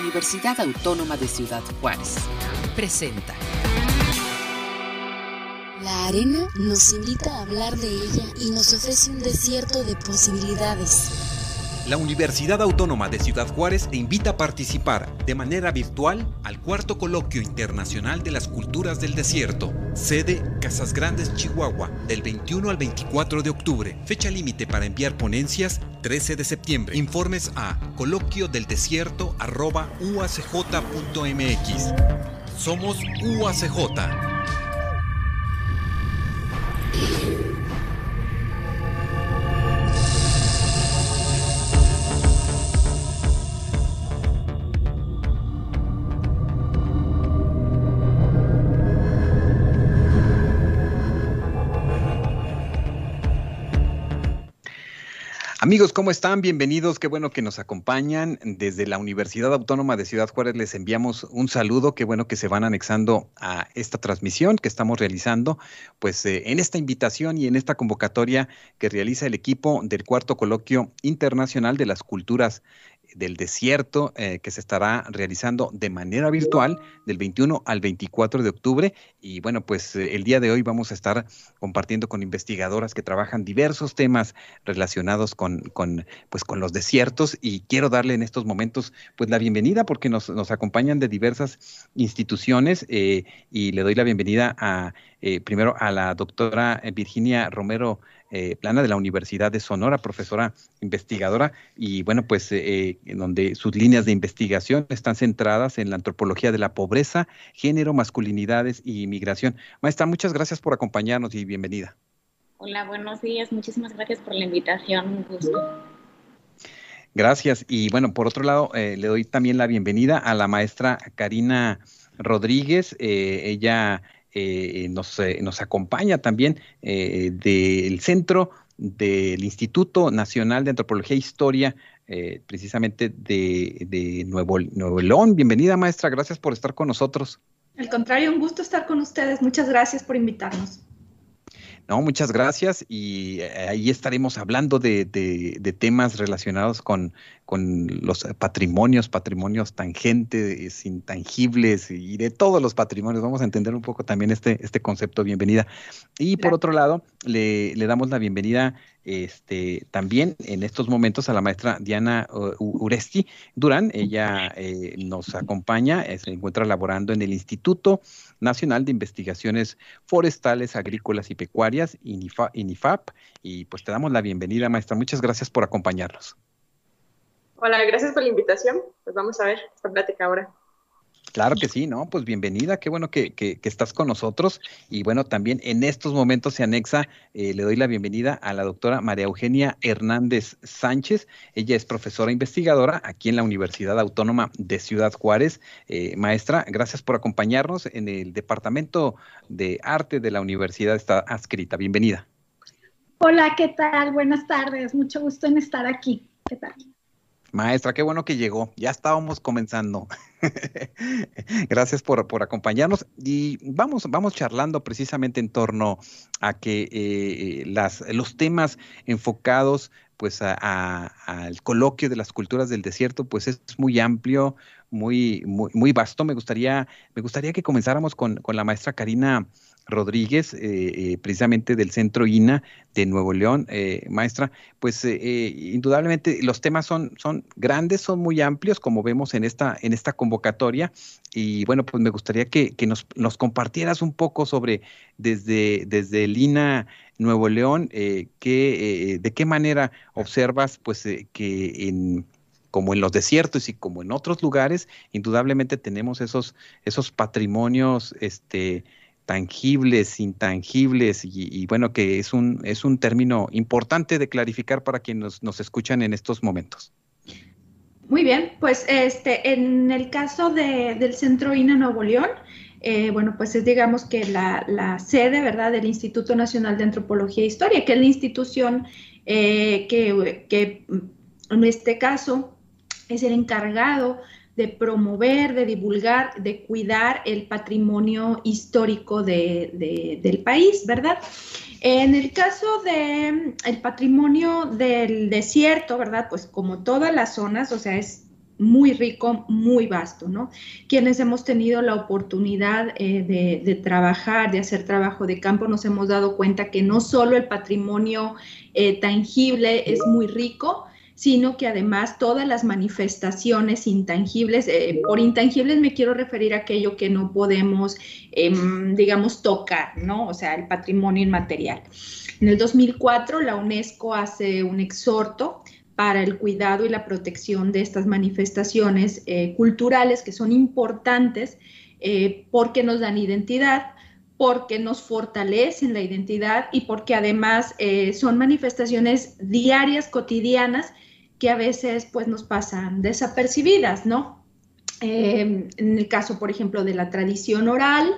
Universidad Autónoma de Ciudad Juárez. Presenta. La arena nos invita a hablar de ella y nos ofrece un desierto de posibilidades. La Universidad Autónoma de Ciudad Juárez te invita a participar de manera virtual al cuarto coloquio internacional de las culturas del desierto, sede Casas Grandes, Chihuahua, del 21 al 24 de octubre. Fecha límite para enviar ponencias 13 de septiembre. Informes a coloquiodeldesierto.uacj.mx. Somos UACJ. Amigos, ¿cómo están? Bienvenidos. Qué bueno que nos acompañan. Desde la Universidad Autónoma de Ciudad Juárez les enviamos un saludo. Qué bueno que se van anexando a esta transmisión que estamos realizando, pues eh, en esta invitación y en esta convocatoria que realiza el equipo del cuarto coloquio internacional de las culturas del desierto eh, que se estará realizando de manera virtual del 21 al 24 de octubre. Y bueno, pues eh, el día de hoy vamos a estar compartiendo con investigadoras que trabajan diversos temas relacionados con, con, pues, con los desiertos. Y quiero darle en estos momentos pues la bienvenida porque nos, nos acompañan de diversas instituciones eh, y le doy la bienvenida a primero a la doctora Virginia Romero eh, plana de la Universidad de Sonora, profesora investigadora, y bueno, pues eh, en donde sus líneas de investigación están centradas en la antropología de la pobreza, género, masculinidades y migración. Maestra, muchas gracias por acompañarnos y bienvenida. Hola, buenos días, muchísimas gracias por la invitación, un gusto. Gracias. Y bueno, por otro lado, eh, le doy también la bienvenida a la maestra Karina Rodríguez. ella eh, nos, eh, nos, acompaña también eh, del centro del Instituto Nacional de Antropología e Historia, precisamente de, de Nuevo, Nuevo León. Bienvenida, maestra, gracias por estar con nosotros. Al contrario, un gusto estar con ustedes. Muchas gracias por invitarnos. No, muchas gracias y ahí estaremos hablando de, de temas relacionados con, con los patrimonios, patrimonios tangentes, intangibles y de todos los patrimonios. Vamos a entender un poco también este, este concepto, bienvenida. Y por otro lado, le, damos la bienvenida este, también en estos momentos a la maestra Diana Uresti Durán. Ella eh, nos acompaña, eh, se encuentra laborando en el Instituto Nacional de Investigaciones Forestales, Agrícolas y Pecuarias, INIFAP. Y pues te damos la bienvenida, maestra. Muchas gracias por acompañarnos. Hola, gracias por la invitación. Pues vamos a ver esta plática ahora. Claro que sí, ¿no? Pues bienvenida, qué bueno que, que, estás con nosotros. Y bueno, también en estos momentos se anexa, eh, le doy la bienvenida a la doctora María Eugenia Hernández Sánchez. Ella es profesora investigadora aquí en la Universidad Autónoma de Ciudad Juárez. Eh, maestra, gracias por acompañarnos en el Departamento de Arte de la Universidad está adscrita. Bienvenida. Hola, ¿qué tal? Buenas tardes, mucho gusto en estar aquí. ¿Qué tal? Maestra, qué bueno que llegó. Ya estábamos comenzando. Gracias por, por, acompañarnos y vamos, vamos charlando precisamente en torno a que eh, las, los temas enfocados pues al coloquio de las culturas del desierto pues es muy amplio, muy, muy, muy vasto. Me gustaría, me gustaría que comenzáramos con, con la maestra Karina Rodríguez, eh, eh, precisamente del Centro INA de Nuevo León, eh, maestra, pues indudablemente los temas son, son grandes, son muy amplios, como vemos en esta, en esta convocatoria, y bueno, pues me gustaría que, nos, nos, compartieras un poco sobre desde, desde el INA Nuevo León, que, de qué manera observas pues que en como en los desiertos y como en otros lugares, indudablemente tenemos esos, esos patrimonios, este, tangibles, intangibles, y, bueno, que es un, es un término importante de clarificar para quienes nos, escuchan en estos momentos. Muy bien, pues este, en el caso del Centro INA Nuevo León, eh, bueno, pues es digamos que la, sede, ¿verdad?, del Instituto Nacional de Antropología e Historia, que es la institución eh, que, que en este caso es el encargado de promover, de divulgar, de cuidar el patrimonio histórico del país, ¿verdad? En el caso del el patrimonio del desierto, ¿verdad? Pues como todas las zonas, o sea, es muy rico, muy vasto, ¿no? Quienes hemos tenido la oportunidad eh, de, trabajar, de hacer trabajo de campo, nos hemos dado cuenta que no solo el patrimonio eh, tangible es muy rico, sino que además todas las manifestaciones intangibles, eh, por intangibles me quiero referir a aquello que no podemos, em, digamos, tocar, ¿no? O sea, el patrimonio inmaterial. En el 2004, la UNESCO hace un exhorto para el cuidado y la protección de estas manifestaciones eh, culturales que son importantes eh, porque nos dan identidad, porque nos fortalecen la identidad y porque además eh, son manifestaciones diarias, cotidianas, que a veces pues nos pasan desapercibidas, ¿no? en el caso, por ejemplo, de la tradición oral,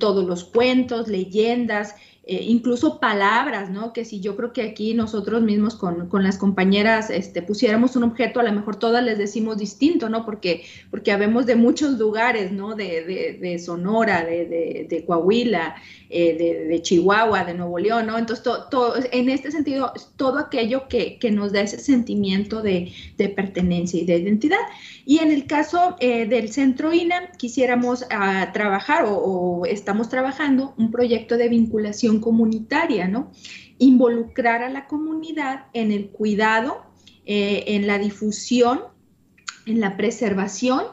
todos los cuentos, leyendas, eh, incluso palabras, ¿no? Que si yo creo que aquí nosotros mismos con, con, las compañeras este, pusiéramos un objeto, a lo mejor todas les decimos distinto, ¿no? Porque, porque habemos de muchos lugares, ¿no? De, de, de Sonora, de, de Coahuila, eh, de, Chihuahua, de Nuevo León, ¿no? Entonces, en este sentido, todo aquello que, nos da ese sentimiento de, pertenencia y de identidad. Y en el caso eh, del Centro INA, quisiéramos ah, trabajar o, estamos trabajando un proyecto de vinculación comunitaria, ¿no? Involucrar a la comunidad en el cuidado, eh, en la difusión, en la preservación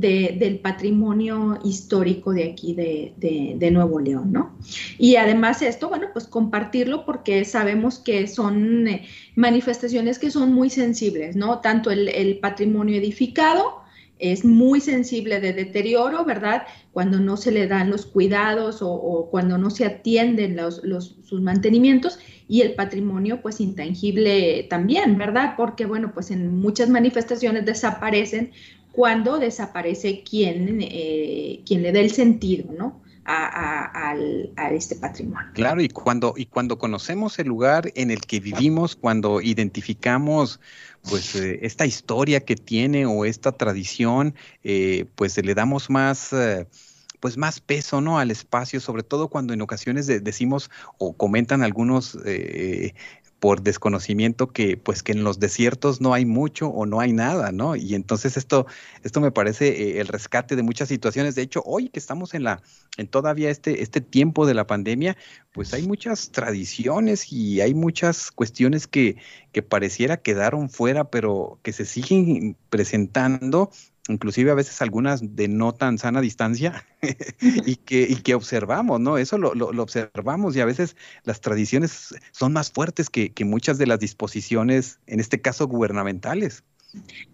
del patrimonio histórico de aquí de, Nuevo León, ¿no? Y además esto, bueno, pues compartirlo porque sabemos que son eh, manifestaciones que son muy sensibles, ¿no? Tanto el, patrimonio edificado es muy sensible de deterioro, ¿verdad? Cuando no se le dan los cuidados o, cuando no se atienden los, sus mantenimientos y el patrimonio pues intangible también, ¿verdad? Porque bueno, pues en muchas manifestaciones desaparecen cuando desaparece quien, eh, le da el sentido, ¿no? A, este patrimonio. Claro, y cuando, y cuando conocemos el lugar en el que vivimos, cuando identificamos pues eh, esta historia que tiene o esta tradición, eh, pues le damos más pues más peso ¿no? al espacio, sobre todo cuando en ocasiones decimos o comentan algunos por desconocimiento que pues que en los desiertos no hay mucho o no hay nada, ¿no? Y entonces esto esto me parece eh, el rescate de muchas situaciones. De hecho, hoy que estamos en la en todavía este este tiempo de la pandemia, pues hay muchas tradiciones y hay muchas cuestiones que que pareciera quedaron fuera, pero que se siguen presentando inclusive a veces algunas de no tan sana distancia y, que, y que observamos, ¿no? Eso lo, lo, observamos y a veces las tradiciones son más fuertes que, que muchas de las disposiciones, en este caso gubernamentales.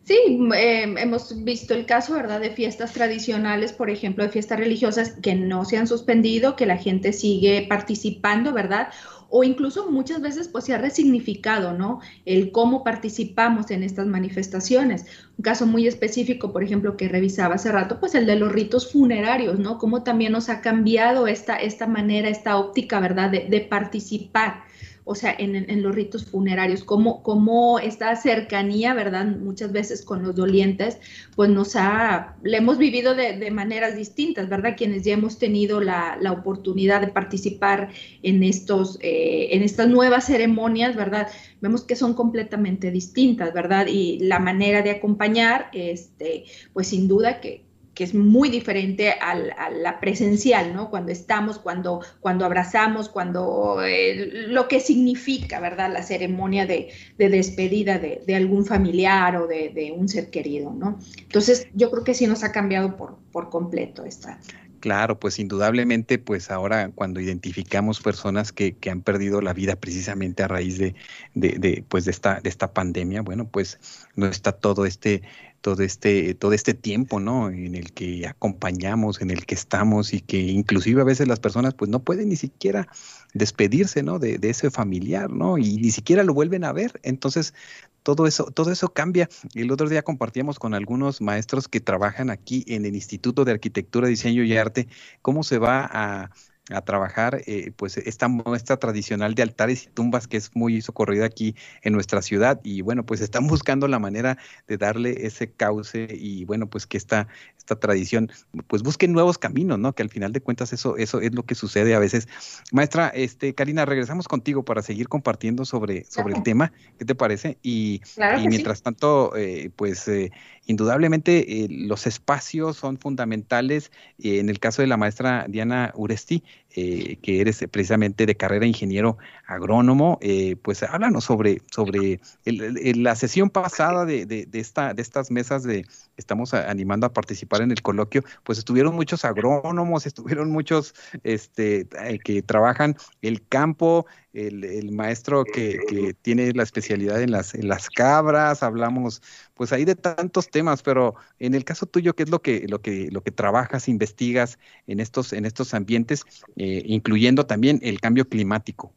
Sí, em, hemos visto el caso, ¿verdad?, de fiestas tradicionales, por ejemplo, de fiestas religiosas que no se han suspendido, que la gente sigue participando, ¿verdad? O incluso muchas veces pues se ha resignificado, ¿no? El cómo participamos en estas manifestaciones. Un caso muy específico, por ejemplo, que revisaba hace rato, pues el de los ritos funerarios, ¿no? Cómo también nos ha cambiado esta, esta manera, esta óptica, ¿verdad?, de, de participar o sea, en, los ritos funerarios, como, como esta cercanía, ¿verdad? Muchas veces con los dolientes, pues nos ha, le hemos vivido de, maneras distintas, ¿verdad? Quienes ya hemos tenido la, oportunidad de participar en, estos, eh, en estas nuevas ceremonias, ¿verdad? Vemos que son completamente distintas, ¿verdad? Y la manera de acompañar, este, pues sin duda que, es muy diferente a la presencial, ¿no? Cuando estamos, cuando, cuando abrazamos, cuando eh, lo que significa, ¿verdad? La ceremonia de, despedida de, algún familiar o de, un ser querido, ¿no? Entonces, yo creo que sí nos ha cambiado por, por completo esta. Claro, pues indudablemente, pues ahora cuando identificamos personas que, que han perdido la vida precisamente a raíz de, de, pues de esta, de esta pandemia, bueno, pues no está todo este todo este, todo este tiempo, ¿no? En el que acompañamos, en el que estamos y que inclusive a veces las personas pues no pueden ni siquiera despedirse, ¿no? De, ese familiar, ¿no? Y ni siquiera lo vuelven a ver. Entonces, todo eso, todo eso cambia. El otro día compartíamos con algunos maestros que trabajan aquí en el Instituto de Arquitectura, Diseño y Arte, cómo se va a a trabajar eh, pues esta muestra tradicional de altares y tumbas que es muy socorrida aquí en nuestra ciudad y bueno pues están buscando la manera de darle ese cauce y bueno pues que esta, esta tradición pues busque nuevos caminos, ¿no? Que al final de cuentas eso, eso es lo que sucede a veces. Maestra, este, Karina, regresamos contigo para seguir compartiendo sobre, sobre el tema, ¿qué te parece? Y, mientras tanto, eh, pues eh, indudablemente los espacios son fundamentales. en el caso de la maestra Diana Uresti, eh, que eres precisamente de carrera ingeniero agrónomo, eh, pues háblanos sobre, sobre la sesión pasada de, de, esta, de estas mesas de estamos animando a participar en el coloquio, pues estuvieron muchos agrónomos, estuvieron muchos este, eh, que trabajan el campo, el, maestro que, que, tiene la especialidad en las, en las cabras, hablamos pues ahí de tantos temas, pero en el caso tuyo, ¿qué es lo que, lo que, lo que trabajas, investigas en estos, en estos ambientes, eh, incluyendo también el cambio climático?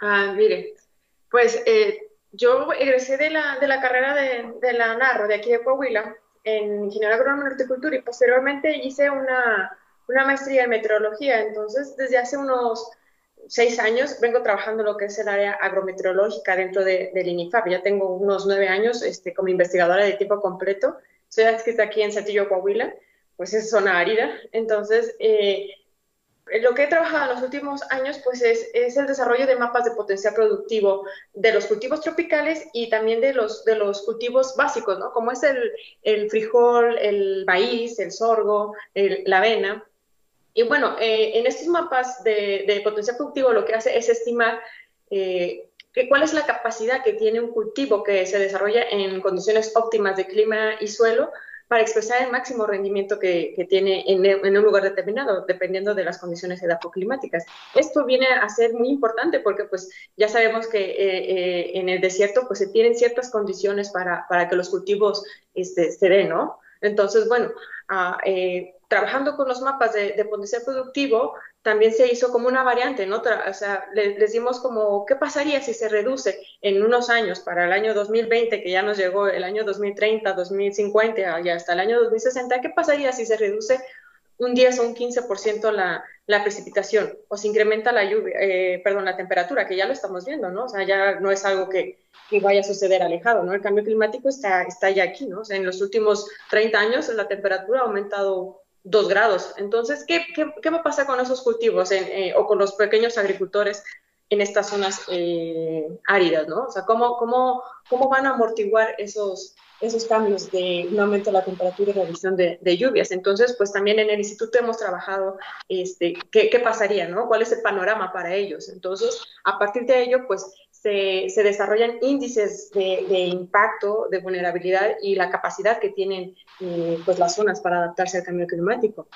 Ah, mire, pues eh, yo egresé de la, de la carrera de, de, la NARRO, de aquí de Coahuila, en Ingeniería Agrónoma y Horticultura, y posteriormente hice una, una maestría en meteorología. Entonces, desde hace unos seis años vengo trabajando lo que es el área agrometeorológica dentro de, del INIFAP. Ya tengo unos nueve años este, como investigadora de tiempo completo. Soy adscrita aquí en Saltillo, Coahuila, pues es zona árida. Entonces, eh, lo que he trabajado en los últimos años pues es, el desarrollo de mapas de potencial productivo de los cultivos tropicales y también de los, de los cultivos básicos, ¿no? Como es el frijol, el maíz, el sorgo, la avena. Y bueno, eh, en estos mapas de, potencial productivo lo que hace es estimar eh, cuál es la capacidad que tiene un cultivo que se desarrolla en condiciones óptimas de clima y suelo para expresar el máximo rendimiento que, tiene en, un lugar determinado, dependiendo de las condiciones edafoclimáticas. Esto viene a ser muy importante porque pues ya sabemos que eh, en el desierto pues se tienen ciertas condiciones para, para que los cultivos este, se den, ¿no? Entonces, bueno, ah, trabajando con los mapas de, potencial productivo, también se hizo como una variante, ¿no? O sea, les, dimos como, ¿qué pasaría si se reduce en unos años para el año 2020, que ya nos llegó el año 2030, 2050 y hasta el año 2060? ¿Qué pasaría si se reduce un 10 o un 15% la, la precipitación o se incrementa la lluvia, eh, perdón, la temperatura, que ya lo estamos viendo, ¿no? O sea, ya no es algo que, que, vaya a suceder alejado, ¿no? El cambio climático está, está ya aquí, ¿no? O sea, en los últimos 30 años la temperatura ha aumentado dos grados. Entonces, ¿qué, qué, qué va a pasar con esos cultivos eh, o con los pequeños agricultores en estas zonas eh, áridas, ¿no? O sea, ¿cómo, cómo, cómo van a amortiguar esos, esos cambios de un aumento de la temperatura y reducción de, de, lluvias. Entonces, pues también en el instituto hemos trabajado este, qué, qué, pasaría, ¿no? ¿Cuál es el panorama para ellos? Entonces, a partir de ello, pues se, desarrollan índices de, impacto, de vulnerabilidad y la capacidad que tienen eh, pues las zonas para adaptarse al cambio climático.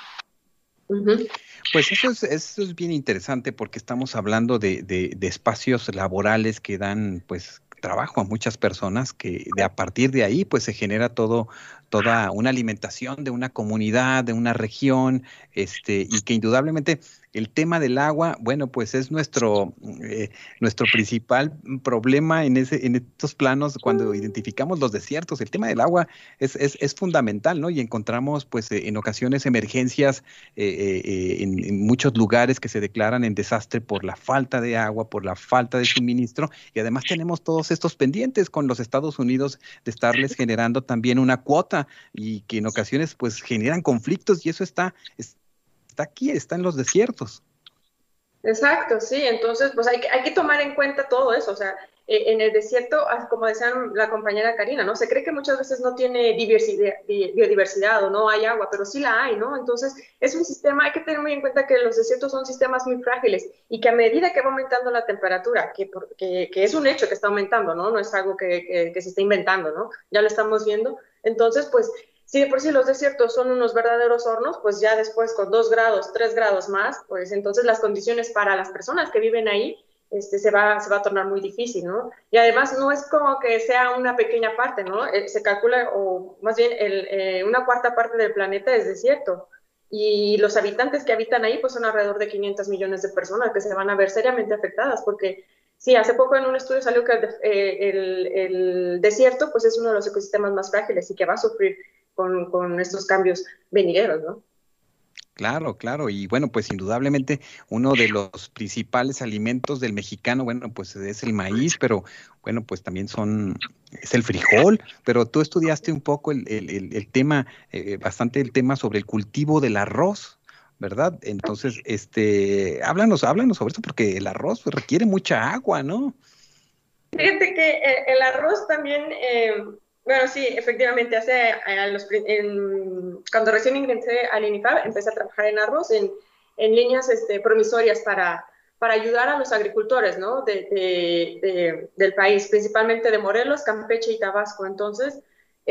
Pues eso es, eso es bien interesante porque estamos hablando de, de, de, espacios laborales que dan pues trabajo a muchas personas que de a partir de ahí pues se genera todo toda una alimentación de una comunidad, de una región, este y que indudablemente el tema del agua, bueno, pues es nuestro, eh, nuestro principal problema en, ese, en estos planos cuando identificamos los desiertos. El tema del agua es, es, es fundamental, ¿no? Y encontramos, pues, eh, en ocasiones emergencias eh, en, en, muchos lugares que se declaran en desastre por la falta de agua, por la falta de suministro. Y además tenemos todos estos pendientes con los Estados Unidos de estarles generando también una cuota y que en ocasiones, pues, generan conflictos y eso está aquí, está en los desiertos. Exacto, sí, entonces pues hay que, hay que tomar en cuenta todo eso, o sea, e, en el desierto, ah, como decía la compañera Karina, ¿no? Se cree que muchas veces no tiene diversidad, biodiversidad o no hay agua, pero sí la hay, ¿no? Entonces, es un sistema, hay que tener muy en cuenta que los desiertos son sistemas muy frágiles y que a medida que va aumentando la temperatura, que, que, que es un hecho que está aumentando, ¿no? No es algo que, que se está inventando, ¿no? Ya lo estamos viendo. Entonces, pues si de por sí los desiertos son unos verdaderos hornos, pues ya después con dos grados, tres grados más, pues entonces las condiciones para las personas que viven ahí este, se, va, se va a tornar muy difícil, ¿no? Y además no es como que sea una pequeña parte, ¿no? Eh, se calcula, o más bien el, eh, una cuarta parte del planeta es desierto. Y los habitantes que habitan ahí, pues son alrededor de 500 millones de personas que se van a ver seriamente afectadas, porque sí, hace poco en un estudio salió que el, eh, el, el desierto, pues es uno de los ecosistemas más frágiles y que va a sufrir con, con estos cambios venideros, ¿no? Claro, claro. Y bueno, pues indudablemente uno de los principales alimentos del mexicano, bueno, pues es el maíz, pero bueno, pues también son, es el frijol, pero tú estudiaste un poco el, el, el tema, eh, bastante el tema sobre el cultivo del arroz. ¿Verdad? Entonces, este, háblanos, háblanos sobre eso, porque el arroz pues, requiere mucha agua, ¿no? Fíjate que eh, el arroz también eh, bueno, sí, efectivamente, hace cuando recién ingresé al INIFAB, empecé a trabajar en arroz, en, en líneas este, promisorias para, para ayudar a los agricultores ¿no? de, del país, principalmente de Morelos, Campeche y Tabasco. Entonces,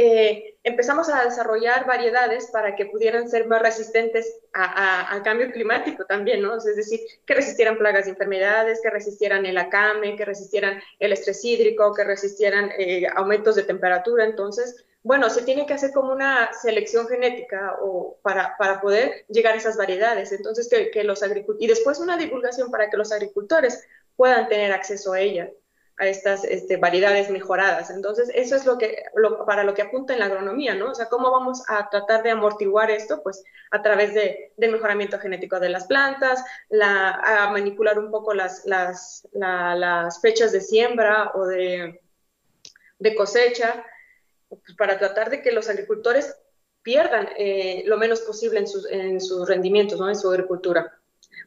eh, empezamos a desarrollar variedades para que pudieran ser más resistentes al cambio climático también, ¿no? Es decir, que resistieran plagas y enfermedades, que resistieran el acame, que resistieran el estrés hídrico, que resistieran eh, aumentos de temperatura. Entonces, bueno, se tiene que hacer como una selección genética para, poder llegar a esas variedades. Entonces, que, que los agricultores, y después una divulgación para que los agricultores puedan tener acceso a ella a estas este, variedades mejoradas. Entonces, eso es lo que, para lo que apunta en la agronomía, ¿no? O sea, ¿cómo vamos a tratar de amortiguar esto? Pues a través de, del mejoramiento genético de las plantas, la, a manipular un poco las, fechas de siembra o de, de cosecha, pues para tratar de que los agricultores pierdan eh, lo menos posible en sus, en sus rendimientos, ¿no? En su agricultura.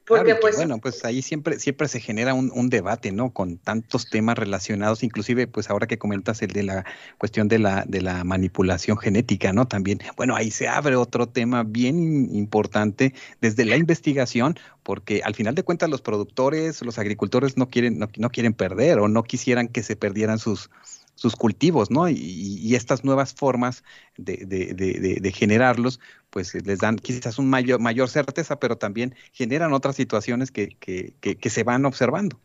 Porque pues... Bueno, pues ahí siempre, siempre se genera un, un, debate, ¿no? Con tantos temas relacionados, inclusive pues ahora que comentas el de la cuestión de la, de la manipulación genética, ¿no? También, bueno, ahí se abre otro tema bien importante desde la investigación, porque al final de cuentas los productores, los agricultores no quieren, no, no quieren perder o no quisieran que se perdieran sus, sus cultivos, ¿no? Y, estas nuevas formas de, generarlos, pues les dan quizás un mayor, mayor certeza, pero también generan otras situaciones que, que, que, se van observando.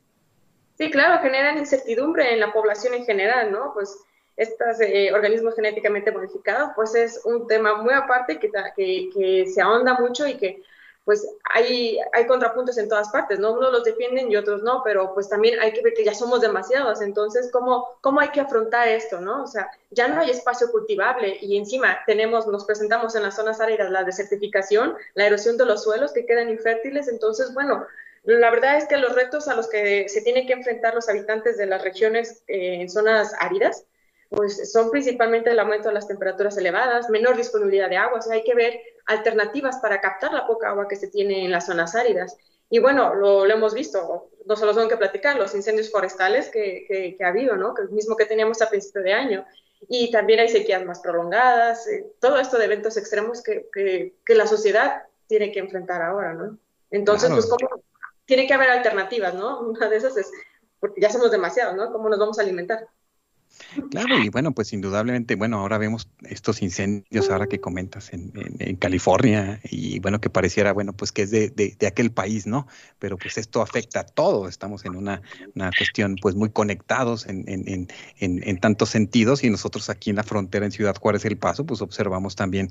Sí, claro, generan incertidumbre en la población en general, ¿no? Pues estos eh, organismos genéticamente modificados, pues es un tema muy aparte que, que, que se ahonda mucho y que pues hay, hay contrapuntos en todas partes, ¿no? Unos los defienden y otros no, pero pues también hay que ver que ya somos demasiados, entonces, ¿cómo, cómo hay que afrontar esto, no? O sea, ya no hay espacio cultivable y encima tenemos, nos presentamos en las zonas áridas la desertificación, la erosión de los suelos que quedan infértiles, entonces, bueno, la verdad es que los retos a los que se tienen que enfrentar los habitantes de las regiones eh, en zonas áridas, pues son principalmente el aumento de las temperaturas elevadas, menor disponibilidad de agua, o sea, hay que ver alternativas para captar la poca agua que se tiene en las zonas áridas. Y bueno, lo, hemos visto, no solo son que platicar, los incendios forestales que, que, ha habido, ¿no? Que el mismo que teníamos a principio de año. Y también hay sequías más prolongadas, eh, todo esto de eventos extremos que, que, la sociedad tiene que enfrentar ahora, ¿no? Entonces, pues, ¿cómo? Tiene que haber alternativas, ¿no? Una de esas es, porque ya somos demasiados, ¿no? ¿Cómo nos vamos a alimentar? Claro, y bueno, pues indudablemente, bueno, ahora vemos estos incendios ahora que comentas en, California y bueno, que pareciera, bueno, pues que es de, de, aquel país, ¿no? Pero pues esto afecta a todo, estamos en una, una cuestión pues muy conectados en, en, en, tantos sentidos y nosotros aquí en la frontera en Ciudad Juárez, El Paso, pues observamos también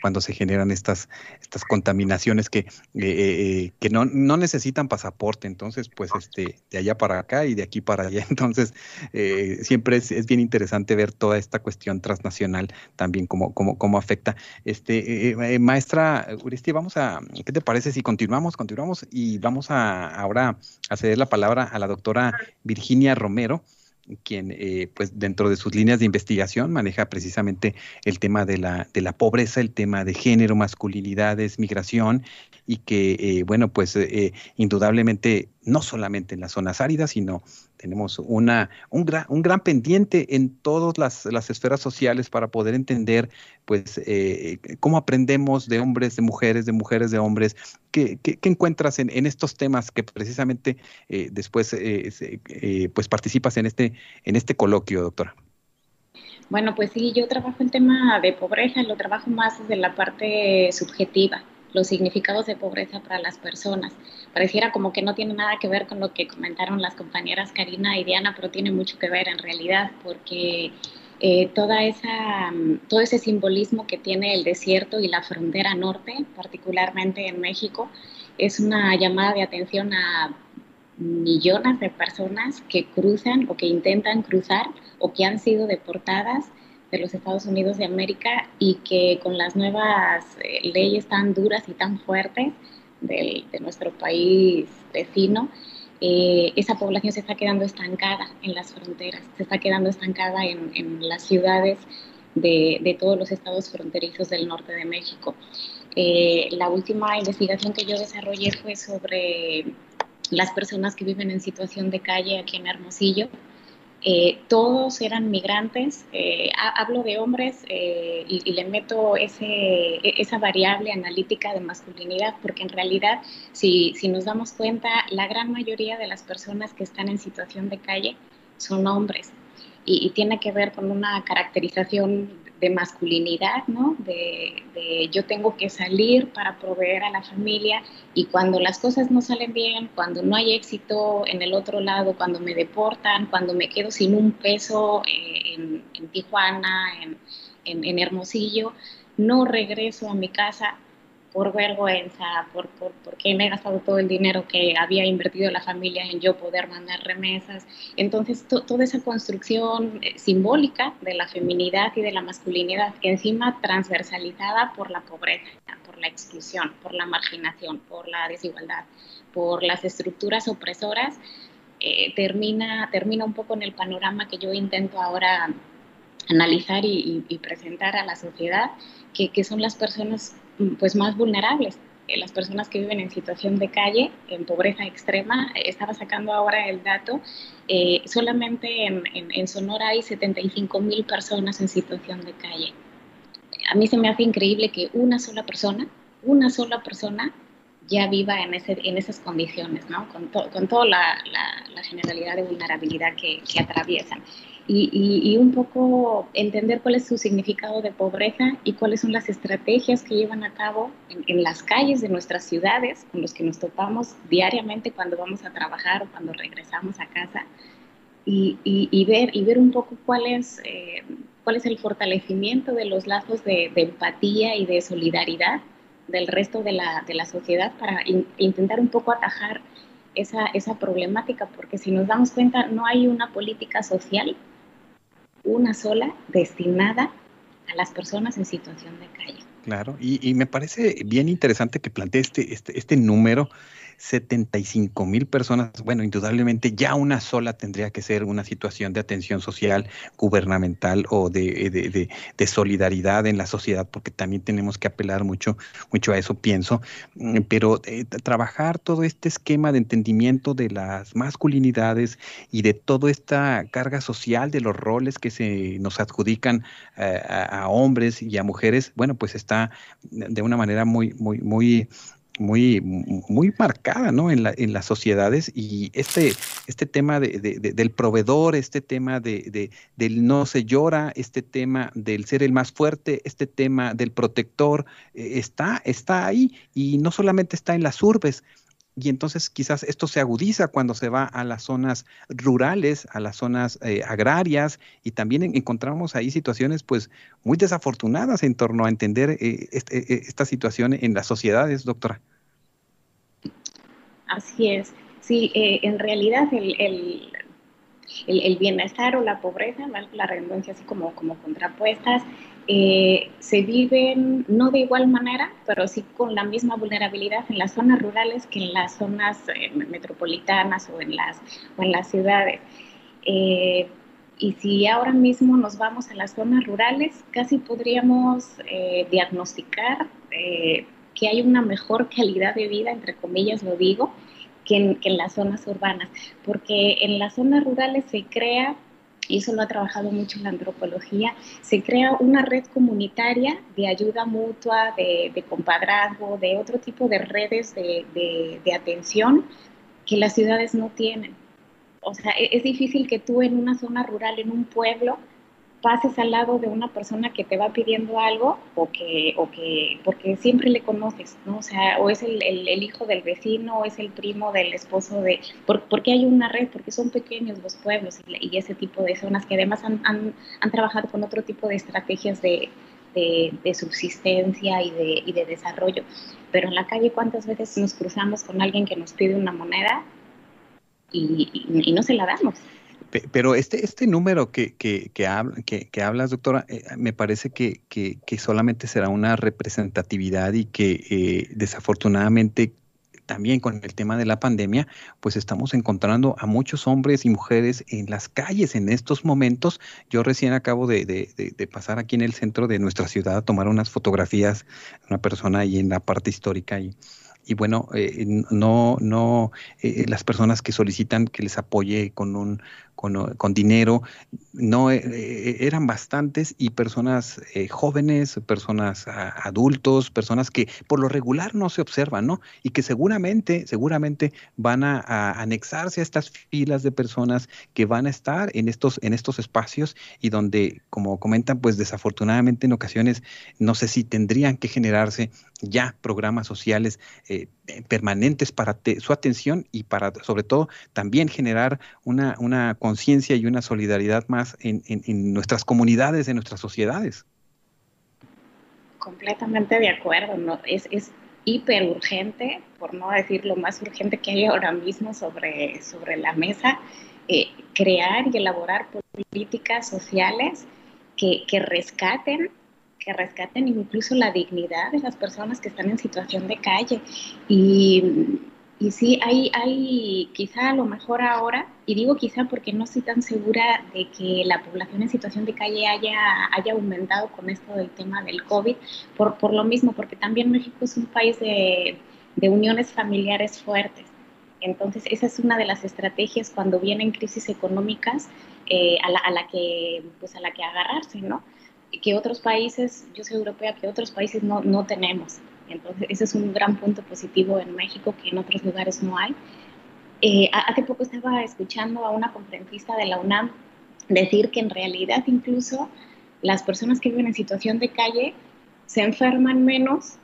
cuando se generan estas, estas contaminaciones que, eh, eh, que no, no, necesitan pasaporte, entonces pues este, de allá para acá y de aquí para allá, entonces eh, siempre es, bien interesante ver toda esta cuestión transnacional también cómo, cómo, cómo afecta. Este, maestra Uristi, vamos a, ¿qué te parece si continuamos, continuamos y vamos a ahora a ceder la palabra a la doctora Virginia Romero? quien eh, pues dentro de sus líneas de investigación maneja precisamente el tema de la, de la pobreza, el tema de género, masculinidades, migración y que eh, bueno pues eh, indudablemente no solamente en las zonas áridas, sino tenemos una, un, gran, un gran pendiente en todas las, esferas sociales para poder entender pues eh, cómo aprendemos de hombres, de mujeres, de mujeres, de hombres. ¿Qué, qué, encuentras en, en, estos temas que precisamente eh, después eh, pues participas en este, en este coloquio, doctora? Bueno, pues sí, yo trabajo en tema de pobreza, lo trabajo más desde la parte subjetiva los significados de pobreza para las personas. Pareciera como que no tiene nada que ver con lo que comentaron las compañeras Karina y Diana, pero tiene mucho que ver en realidad, porque eh, toda esa, todo ese simbolismo que tiene el desierto y la frontera norte, particularmente en México, es una llamada de atención a millones de personas que cruzan o que intentan cruzar o que han sido deportadas de los Estados Unidos de América y que con las nuevas eh, leyes tan duras y tan fuertes de nuestro país vecino, eh, esa población se está quedando estancada en las fronteras, se está quedando estancada en, las ciudades de, todos los estados fronterizos del norte de México. Eh, la última investigación que yo desarrollé fue sobre las personas que viven en situación de calle aquí en Hermosillo eh, todos eran migrantes. Eh, hablo de hombres eh, y, le meto ese, e, esa variable analítica de masculinidad, porque en realidad, si, si nos damos cuenta, la gran mayoría de las personas que están en situación de calle son hombres. Y, y, tiene que ver con una caracterización de masculinidad, ¿no? De, yo tengo que salir para proveer a la familia y cuando las cosas no salen bien, cuando no hay éxito en el otro lado, cuando me deportan, cuando me quedo sin un peso eh, en, Tijuana, en, en Hermosillo, no regreso a mi casa por vergüenza, por, por, porque me he gastado todo el dinero que había invertido la familia en yo poder mandar remesas. Entonces, toda esa construcción eh, simbólica de la feminidad y de la masculinidad, encima transversalizada por la pobreza, por la exclusión, por la marginación, por la desigualdad, por las estructuras opresoras, eh, termina, termina un poco en el panorama que yo intento ahora analizar y, presentar a la sociedad, que, que son las personas pues más vulnerables. Eh, las personas que viven en situación de calle, en pobreza extrema, eh, estaba sacando ahora el dato, eh, solamente en, en, Sonora hay 75 mil personas en situación de calle. A mí se me hace increíble que una sola persona, una sola persona ya viva en, ese, en esas condiciones, ¿no? con, con toda la, la, generalidad de vulnerabilidad que, que atraviesan y, un poco entender cuál es su significado de pobreza y cuáles son las estrategias que llevan a cabo en, las calles de nuestras ciudades con los que nos topamos diariamente cuando vamos a trabajar o cuando regresamos a casa y, ver, y ver un poco cuál es, eh, cuál es el fortalecimiento de los lazos de, empatía y de solidaridad del resto de la, de la sociedad para intentar un poco atajar esa, esa problemática, porque si nos damos cuenta, no hay una política social una sola destinada a las personas en situación de calle. Claro, y, me parece bien interesante que plantee este, este, este número 75 mil personas, bueno, indudablemente ya una sola tendría que ser una situación de atención social, gubernamental o de, solidaridad en la sociedad, porque también tenemos que apelar mucho, mucho a eso, pienso. Mm, pero eh, trabajar todo este esquema de entendimiento de las masculinidades y de toda esta carga social de los roles que se nos adjudican eh, a, a hombres y a mujeres, bueno, pues está de una manera muy, muy, muy muy, muy marcada ¿no? en, la, en las sociedades y este, este tema de, del proveedor, este tema de, del no se llora, este tema del ser el más fuerte, este tema del protector, eh, está, está ahí y no solamente está en las urbes, y entonces quizás esto se agudiza cuando se va a las zonas rurales, a las zonas eh, agrarias y también encontramos ahí situaciones pues muy desafortunadas en torno a entender eh, este, eh, esta situación en las sociedades, doctora. Así es. Sí, en realidad el, el, bienestar o la pobreza, la redundancia así como, como contrapuestas, eh, se viven no de igual manera, pero sí con la misma vulnerabilidad en las zonas rurales que en las zonas eh, metropolitanas o en las, o en las ciudades. Eh, y si ahora mismo nos vamos a las zonas rurales, casi podríamos diagnosticar que hay una mejor calidad de vida, entre comillas lo digo, que en, que en las zonas urbanas, porque en las zonas rurales se crea y eso lo ha trabajado mucho la antropología, se crea una red comunitaria de ayuda mutua, de, compadrazgo, de otro tipo de redes de, de, atención que las ciudades no tienen. O sea, e, es difícil que tú en una zona rural, en un pueblo, pases al lado de una persona que te va pidiendo algo o que, o que porque siempre le conoces, ¿no? O sea, o es el, el, hijo del vecino, o es el primo del esposo de... porque hay una red, porque son pequeños los pueblos y, ese tipo de zonas que además han, han, han trabajado con otro tipo de estrategias de, de, subsistencia y de, y de desarrollo. Pero en la calle, ¿cuántas veces nos cruzamos con alguien que nos pide una moneda y, y, y no se la damos? Pero este, este número que, que, que, que, hablas, doctora, eh, me parece que, solamente será una representatividad y que eh, desafortunadamente también con el tema de la pandemia, pues estamos encontrando a muchos hombres y mujeres en las calles en estos momentos. Yo recién acabo de, de, pasar aquí en el centro de nuestra ciudad a tomar unas fotografías, una persona ahí en la parte histórica y y bueno, eh, no, no, eh, las personas que solicitan que les apoye con un, con, dinero, no eh, eran bastantes y personas jóvenes, personas adultos, personas que por lo regular no se observan, ¿no? Y que seguramente, seguramente van a, a, anexarse a estas filas de personas que van a estar en estos, en estos espacios y donde, como comentan, pues desafortunadamente en ocasiones no sé si tendrían que generarse ya programas sociales eh, eh, permanentes para su atención y para, sobre todo, también generar una, una conciencia y una solidaridad más en, en, nuestras comunidades, en nuestras sociedades. Completamente de acuerdo. Es, es hiper urgente, por no decir lo más urgente que hay ahora mismo sobre, sobre la mesa, eh, crear y elaborar políticas sociales que, que rescaten que rescaten incluso la dignidad de las personas que están en situación de calle. Y, y sí, hay, hay quizá a lo mejor ahora, y digo quizá porque no estoy tan segura de que la población en situación de calle haya, haya aumentado con esto del tema del COVID, por, por lo mismo, porque también México es un país de, de uniones familiares fuertes. Entonces, esa es una de las estrategias cuando vienen crisis económicas eh, a, la, a, la, que, pues a la que agarrarse, ¿no? Que otros países, yo soy europea, que otros países no, no tenemos. Entonces, ese es un gran punto positivo en México que en otros lugares no hay. Eh, hace poco estaba escuchando a una conferencista de la UNAM decir que en realidad incluso las personas que viven en situación de calle se enferman menos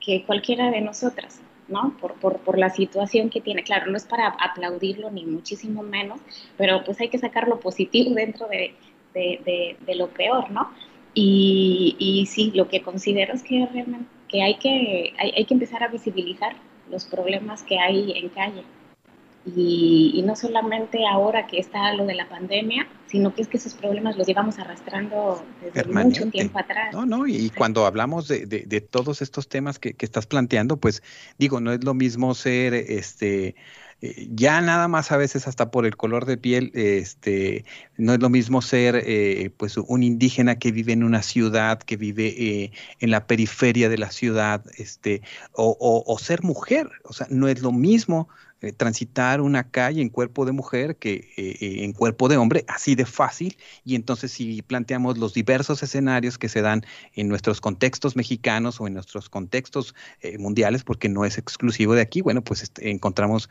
que cualquiera de nosotras, ¿no? Por, por, por, la situación que tiene. Claro, no es para aplaudirlo ni muchísimo menos, pero pues hay que sacar lo positivo dentro de, de, de lo peor, ¿no? Y, y, sí, lo que considero es que realmente que hay, que hay, que empezar a visibilizar los problemas que hay en calle. Y, no solamente ahora que está lo de la pandemia, sino que es que esos problemas los llevamos arrastrando desde mucho tiempo atrás. No, no, y cuando hablamos de, de, de todos estos temas que, que, estás planteando, pues digo, no es lo mismo ser este eh, ya nada más a veces hasta por el color de piel, este, no es lo mismo ser eh, pues un indígena que vive en una ciudad, que vive eh, en la periferia de la ciudad, este, o, o, ser mujer, o sea, no es lo mismo eh, transitar una calle en cuerpo de mujer que eh, eh, en cuerpo de hombre, así de fácil. Y entonces si planteamos los diversos escenarios que se dan en nuestros contextos mexicanos o en nuestros contextos mundiales, porque no es exclusivo de aquí, bueno, pues este, encontramos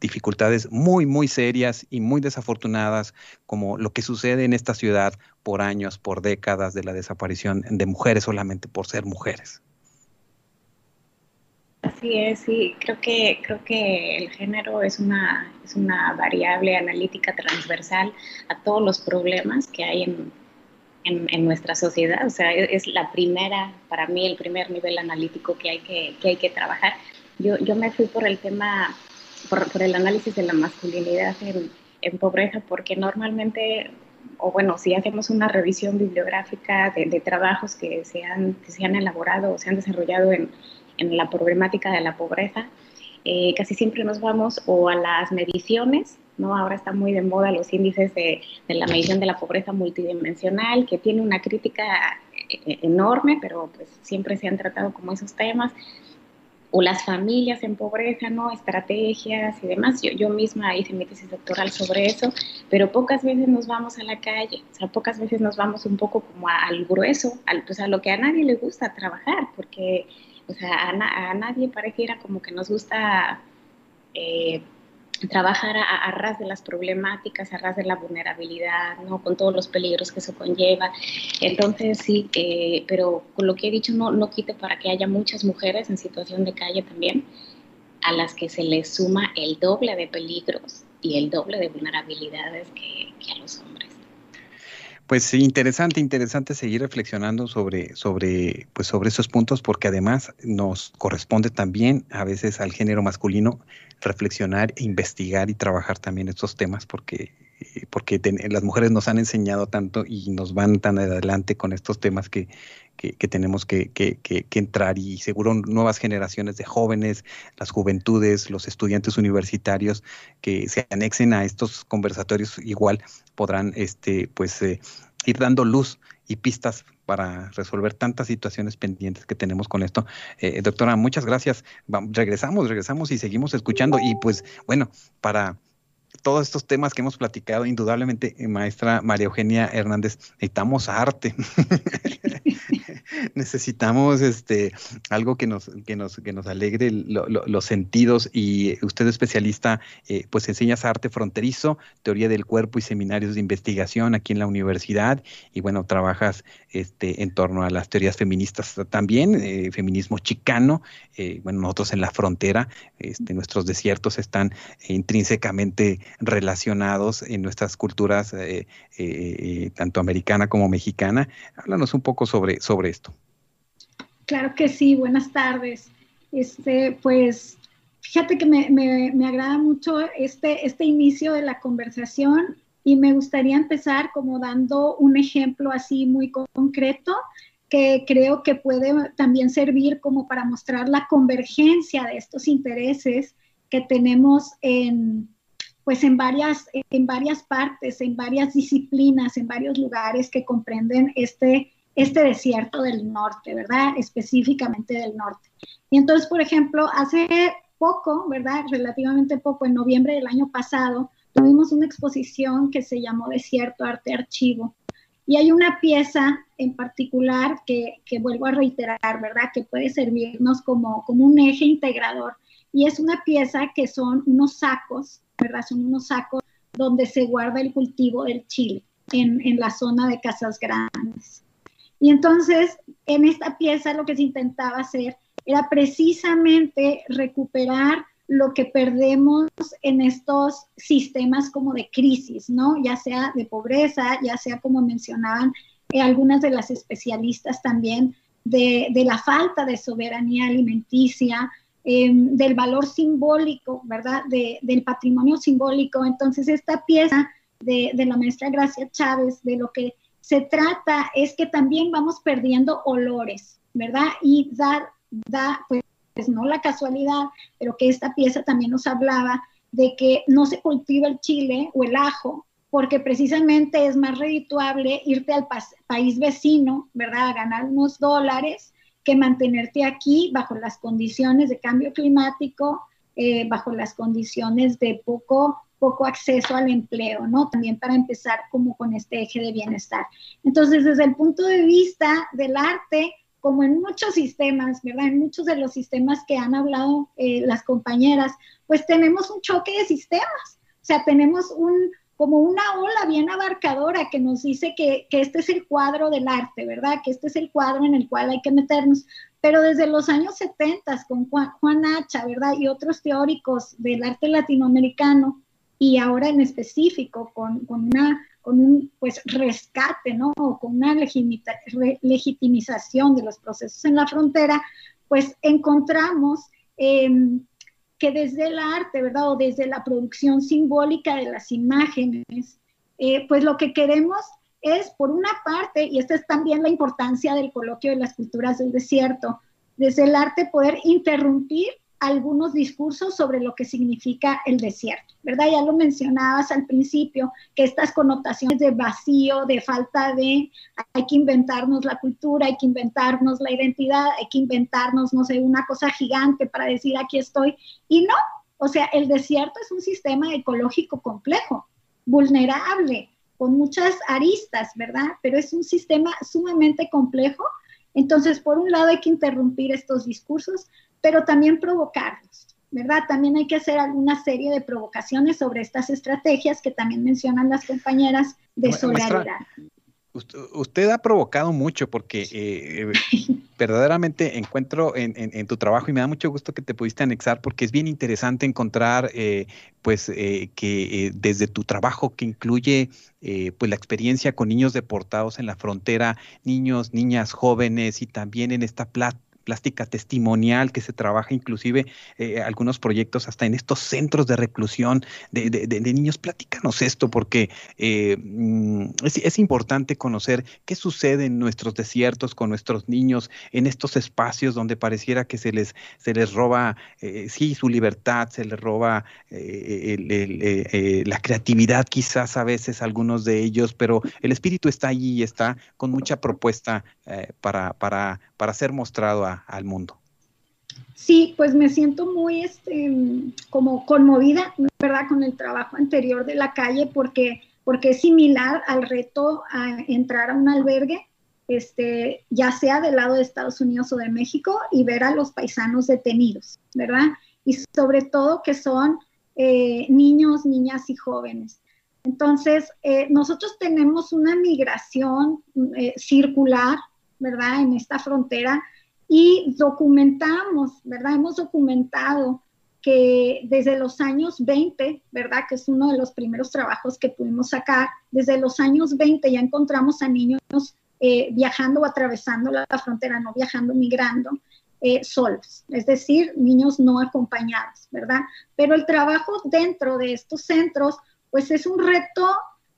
dificultades muy, muy serias y muy desafortunadas, como lo que sucede en esta ciudad por años, por décadas de la desaparición de mujeres solamente por ser mujeres. Así es, sí, creo que, creo que el género es una, es una variable analítica transversal a todos los problemas que hay en, en, nuestra sociedad. O sea, es, la primera, para mí, el primer nivel analítico que hay que, que, hay que trabajar. Yo, yo me fui por el tema, por, por el análisis de la masculinidad en, en, pobreza, porque normalmente, o bueno, si hacemos una revisión bibliográfica de, de trabajos que se, han, que se han elaborado o se han desarrollado en en la problemática de la pobreza, eh, casi siempre nos vamos o a las mediciones, ¿no? Ahora está muy de moda los índices de, de la medición de la pobreza multidimensional, que tiene una crítica eh, enorme, pero pues siempre se han tratado como esos temas o las familias en pobreza, ¿no? Estrategias y demás. Yo, yo misma hice mi tesis doctoral sobre eso, pero pocas veces nos vamos a la calle, o sea, pocas veces nos vamos un poco como al grueso, al, pues a lo que a nadie le gusta trabajar, porque o sea, a, nadie pareciera como que nos gusta eh, trabajar a, ras de las problemáticas, a ras de la vulnerabilidad, ¿no? Con todos los peligros que eso conlleva. Entonces, sí, eh, pero con lo que he dicho, no, no quite para que haya muchas mujeres en situación de calle también, a las que se les suma el doble de peligros y el doble de vulnerabilidades que a los hombres. Pues interesante, interesante seguir reflexionando sobre, sobre, pues sobre esos puntos, porque además nos corresponde también a veces al género masculino reflexionar, e investigar y trabajar también estos temas, porque porque las mujeres nos han enseñado tanto y nos van tan adelante con estos temas que, que, tenemos que, que, entrar y seguro nuevas generaciones de jóvenes, las juventudes, los estudiantes universitarios que se anexen a estos conversatorios igual podrán este, pues, eh, ir dando luz y pistas para resolver tantas situaciones pendientes que tenemos con esto. Eh, doctora, muchas gracias. regresamos, regresamos y seguimos escuchando. Y pues bueno, para todos estos temas que hemos platicado, indudablemente, eh, maestra María Eugenia Hernández, necesitamos arte. necesitamos este algo que nos, que nos, que nos alegre los sentidos y usted especialista, eh, pues enseñas arte fronterizo, teoría del cuerpo y seminarios de investigación aquí en la universidad y bueno, trabajas este, en torno a las teorías feministas también, eh, feminismo chicano, eh, bueno, nosotros en la frontera, este, nuestros desiertos están intrínsecamente relacionados en nuestras culturas, tanto americana como mexicana. Háblanos un poco sobre, sobre esto. Claro que sí, buenas tardes. Este, pues fíjate que me, me, agrada mucho este, este inicio de la conversación y me gustaría empezar como dando un ejemplo así muy concreto que creo que puede también servir como para mostrar la convergencia de estos intereses que tenemos en, pues en varias, en varias partes, en varias disciplinas, en varios lugares que comprenden este, este desierto del norte, ¿verdad? Específicamente del norte. Y entonces, por ejemplo, hace poco, ¿verdad? Relativamente poco, en noviembre del año pasado, tuvimos una exposición que se llamó Desierto Arte Archivo. Y hay una pieza en particular que, que vuelvo a reiterar, ¿verdad? Que puede servirnos como, como un eje integrador. Y es una pieza que son unos sacos, ¿verdad? Son unos sacos donde se guarda el cultivo del chile en, en la zona de Casas Grandes. Y entonces, en esta pieza lo que se intentaba hacer era precisamente recuperar lo que perdemos en estos sistemas como de crisis, ¿no? Ya sea de pobreza, ya sea como mencionaban eh, algunas de las especialistas también, de, la falta de soberanía alimenticia, em, del valor simbólico, ¿verdad? del patrimonio simbólico. Entonces, esta pieza de, de la maestra Gracia Chávez, de lo que se trata es que también vamos perdiendo olores, ¿verdad? Y da, da pues, no la casualidad, pero que esta pieza también nos hablaba de que no se cultiva el chile o el ajo, porque precisamente es más redituable irte al país vecino, ¿verdad? A ganar unos dólares que mantenerte aquí bajo las condiciones de cambio climático, eh, bajo las condiciones de poco poco acceso al empleo, ¿no? También para empezar como con este eje de bienestar. Entonces, desde el punto de vista del arte, como en muchos sistemas, ¿verdad? En muchos de los sistemas que han hablado eh, las compañeras, pues tenemos un choque de sistemas. O sea, tenemos un, como una ola bien abarcadora que nos dice que, que, este es el cuadro del arte, ¿verdad? Que este es el cuadro en el cual hay que meternos. Pero desde los años 70 con Juan, Juan Hacha, ¿verdad? Y otros teóricos del arte latinoamericano, y ahora en específico con, con, una, con un pues, rescate, ¿no? O con una legitimización de los procesos en la frontera, pues encontramos em, que desde el arte, ¿verdad? O desde la producción simbólica de las imágenes, eh, pues lo que queremos es, por una parte, y esta es también la importancia del coloquio de las culturas del desierto, desde el arte poder interrumpir algunos discursos sobre lo que significa el desierto, ¿verdad? Ya lo mencionabas al principio, que estas connotaciones de vacío, de falta de, hay que inventarnos la cultura, hay que inventarnos la identidad, hay que inventarnos, no sé, una cosa gigante para decir aquí estoy. Y no, o sea, el desierto es un sistema ecológico complejo, vulnerable, con muchas aristas, ¿verdad? Pero es un sistema sumamente complejo. Entonces, por un lado hay que interrumpir estos discursos, pero también provocarlos, ¿verdad? También hay que hacer alguna serie de provocaciones sobre estas estrategias que también mencionan las compañeras de solidaridad. Usted ha provocado mucho porque eh, verdaderamente encuentro en, tu trabajo y me da mucho gusto que te pudiste anexar porque es bien interesante encontrar eh, pues eh, que desde tu trabajo que incluye pues la experiencia con niños deportados en la frontera, niños, niñas, jóvenes y también en esta plata plástica testimonial que se trabaja inclusive eh, algunos proyectos hasta en estos centros de reclusión de, de, niños. Platícanos esto porque eh, mm, es, importante conocer qué sucede en nuestros desiertos con nuestros niños, en estos espacios donde pareciera que se les, se les roba, eh, sí, su libertad, se les roba la creatividad quizás a veces algunos de ellos, pero el espíritu está allí y está con mucha propuesta para, para, para ser mostrado al mundo. Sí, pues me siento muy este, como conmovida, ¿verdad? Con el trabajo anterior de la calle porque, porque es similar al reto a entrar a un albergue, este, ya sea del lado de Estados Unidos o de México, y ver a los paisanos detenidos, ¿verdad? Y sobre todo que son eh, niños, niñas y jóvenes. Entonces, eh, nosotros tenemos una migración eh, circular, ¿verdad? En esta frontera y documentamos, ¿verdad? Hemos documentado que desde los años 20, ¿verdad? Que es uno de los primeros trabajos que pudimos sacar, desde los años 20 ya encontramos a niños eh, viajando o atravesando la, frontera, no viajando, migrando. Eh, solos, es decir, niños no acompañados, ¿verdad? Pero el trabajo dentro de estos centros, pues es un reto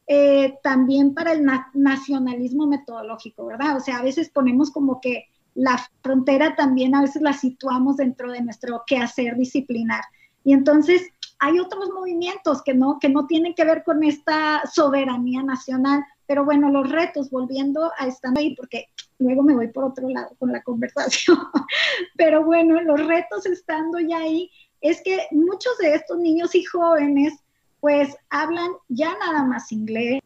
eh, también para el nacionalismo metodológico, ¿verdad? O sea, a veces ponemos como que la frontera también a veces la situamos dentro de nuestro quehacer disciplinar. Y entonces hay otros movimientos que no, que no tienen que ver con esta soberanía nacional, pero bueno, los retos, volviendo a estar ahí, porque luego me voy por otro lado con la conversación, pero bueno, los retos estando ya ahí, es que muchos de estos niños y jóvenes pues hablan ya nada más inglés,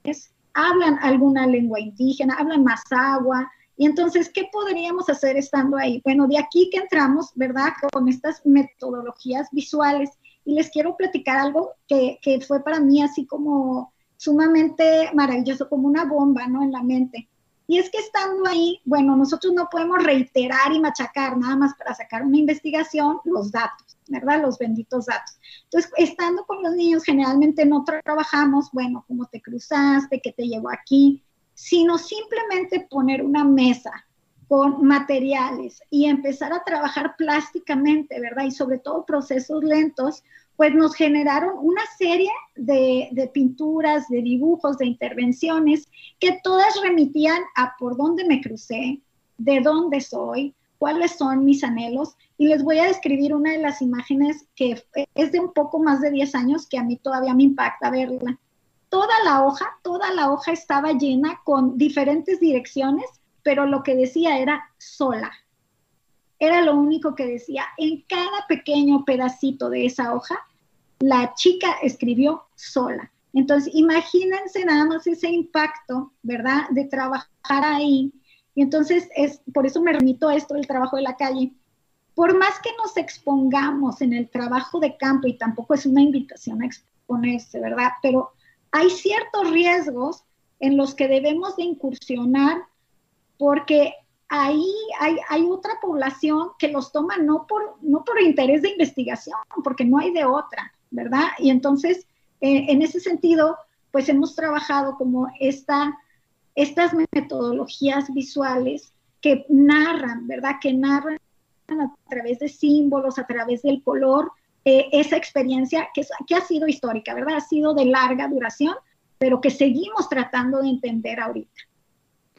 hablan alguna lengua indígena, hablan más agua, y entonces, ¿qué podríamos hacer estando ahí? Bueno, de aquí que entramos, ¿verdad? Con estas metodologías visuales. Y les quiero platicar algo que, que fue para mí así como sumamente maravilloso, como una bomba, ¿no? En la mente. Y es que estando ahí, bueno, nosotros no podemos reiterar y machacar nada más para sacar una investigación los datos, ¿verdad? Los benditos datos. Entonces, estando con los niños, generalmente no trabajamos, bueno, cómo te cruzaste, qué te llevó aquí, sino simplemente poner una mesa con materiales y empezar a trabajar plásticamente, ¿verdad? Y sobre todo procesos lentos, pues nos generaron una serie de, pinturas, de dibujos, de intervenciones que todas remitían a por dónde me crucé, de dónde soy, cuáles son mis anhelos. Y les voy a describir una de las imágenes que es de un poco más de 10 años que a mí todavía me impacta verla toda la hoja, toda la hoja estaba llena con diferentes direcciones, pero lo que decía era sola. Era lo único que decía. En cada pequeño pedacito de esa hoja, la chica escribió sola. Entonces, imagínense nada más ese impacto, ¿verdad? De trabajar ahí. Y entonces, es, por eso me remito esto del trabajo de la calle. Por más que nos expongamos en el trabajo de campo, y tampoco es una invitación a exponerse, ¿verdad? Pero hay ciertos riesgos en los que debemos de incursionar porque ahí hay, otra población que los toma no por, no por interés de investigación, porque no hay de otra, ¿verdad? Y entonces, eh, en ese sentido, pues hemos trabajado como esta, estas metodologías visuales que narran, ¿verdad? Que narran a través de símbolos, a través del color, eh, esa experiencia que, que ha sido histórica, ¿verdad? Ha sido de larga duración, pero que seguimos tratando de entender ahorita.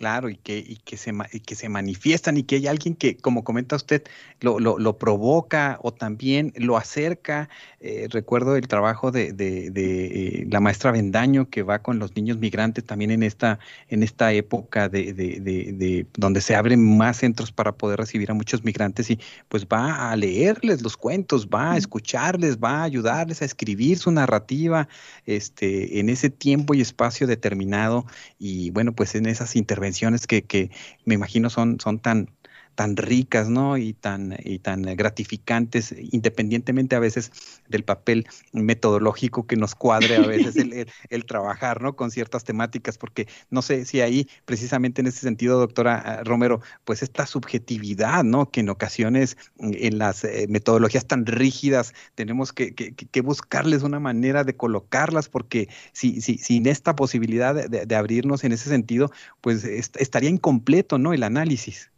Claro, y que, y que, se, y que se manifiestan y que hay alguien que, como comenta usted, lo, lo, lo provoca o también lo acerca. Eh, recuerdo el trabajo de, de, de eh, la maestra Vendaño que va con los niños migrantes también en esta, en esta época de, de, donde se abren más centros para poder recibir a muchos migrantes y pues va a leerles los cuentos, va a escucharles, va a ayudarles a escribir su narrativa este, en ese tiempo y espacio determinado y bueno, pues en esas intervenciones que, que me imagino son, son tan, tan ricas, ¿no? Y tan, y tan gratificantes, independientemente a veces del papel metodológico que nos cuadre a veces el, trabajar, ¿no? Con ciertas temáticas, porque no sé si ahí, precisamente en ese sentido, doctora ah, Romero, pues esta subjetividad, ¿no? Que en ocasiones en las eh, metodologías tan rígidas tenemos que, buscarles una manera de colocarlas, porque si, si, sin esta posibilidad de, abrirnos en ese sentido, pues estaría incompleto, ¿no? El análisis.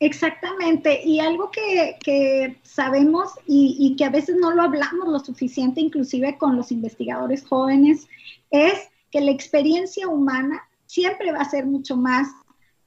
Exactamente, y algo que, sabemos y, y, que a veces no lo hablamos lo suficiente, inclusive con los investigadores jóvenes, es que la experiencia humana siempre va a ser mucho más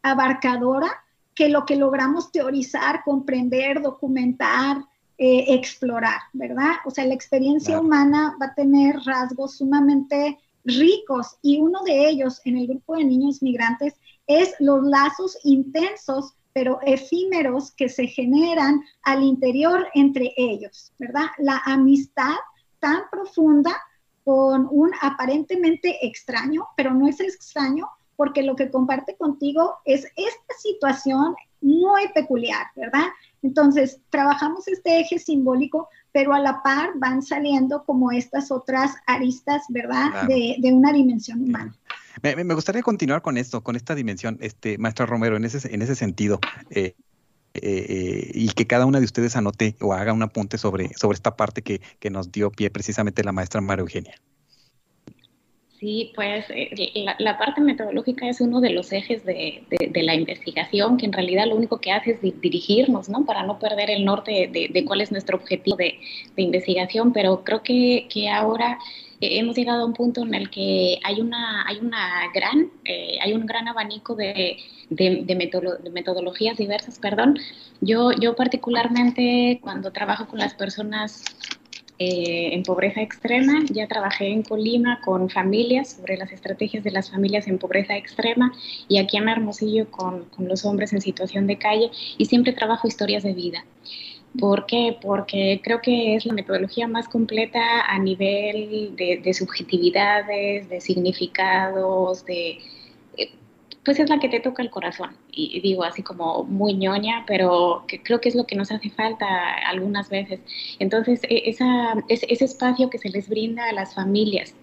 abarcadora que lo que logramos teorizar, comprender, documentar, eh, explorar, ¿verdad? O sea, la experiencia humana va a tener rasgos sumamente ricos y uno de ellos en el grupo de niños migrantes es los lazos intensos pero efímeros que se generan al interior entre ellos, ¿verdad? La amistad tan profunda con un aparentemente extraño, pero no es extraño porque lo que comparte contigo es esta situación muy peculiar, ¿verdad? Entonces, trabajamos este eje simbólico, pero a la par van saliendo como estas otras aristas, ¿verdad? De, una dimensión humana. Me, gustaría continuar con esto, con esta dimensión, este, maestra Romero, en ese, en ese sentido. Eh, eh, eh, y que cada una de ustedes anote o haga un apunte sobre, sobre esta parte que, que nos dio pie precisamente la maestra María Eugenia. Sí, pues la, parte metodológica es uno de los ejes de, la investigación, que en realidad lo único que hace es dirigirnos, ¿no? Para no perder el norte de, cuál es nuestro objetivo de, investigación, pero creo que, ahora eh, hemos llegado a un punto en el que hay una, hay una gran, eh, hay un gran abanico de, metodologías diversas, perdón. Yo, yo particularmente cuando trabajo con las personas eh, en pobreza extrema. Ya trabajé en Colima con familias sobre las estrategias de las familias en pobreza extrema y aquí en Hermosillo con, con los hombres en situación de calle y siempre trabajo historias de vida. ¿Por qué? Porque creo que es la metodología más completa a nivel de, de subjetividades, de significados, de, pues es la que te toca el corazón. Y, digo así como muy ñoña, pero que creo que es lo que nos hace falta algunas veces. Entonces, e, esa, ese, espacio que se les brinda a las familias,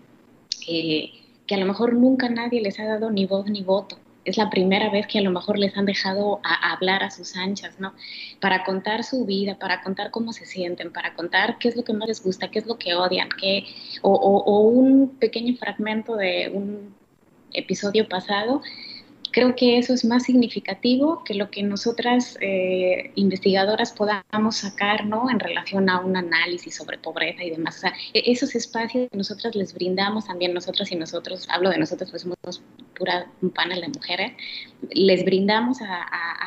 eh, que a lo mejor nunca nadie les ha dado ni voz ni voto. Es la primera vez que a lo mejor les han dejado hablar a sus anchas, ¿no? Para contar su vida, para contar cómo se sienten, para contar qué es lo que no les gusta, qué es lo que odian, qué, o, o un pequeño fragmento de un episodio pasado creo que eso es más significativo que lo que nosotras eh, investigadoras podamos sacar ¿no? en relación a un análisis sobre pobreza y demás. E-, esos espacios que nosotras les brindamos también nosotras y nosotros, hablo de nosotros, pues somos pura, un panel de mujeres, les brindamos a,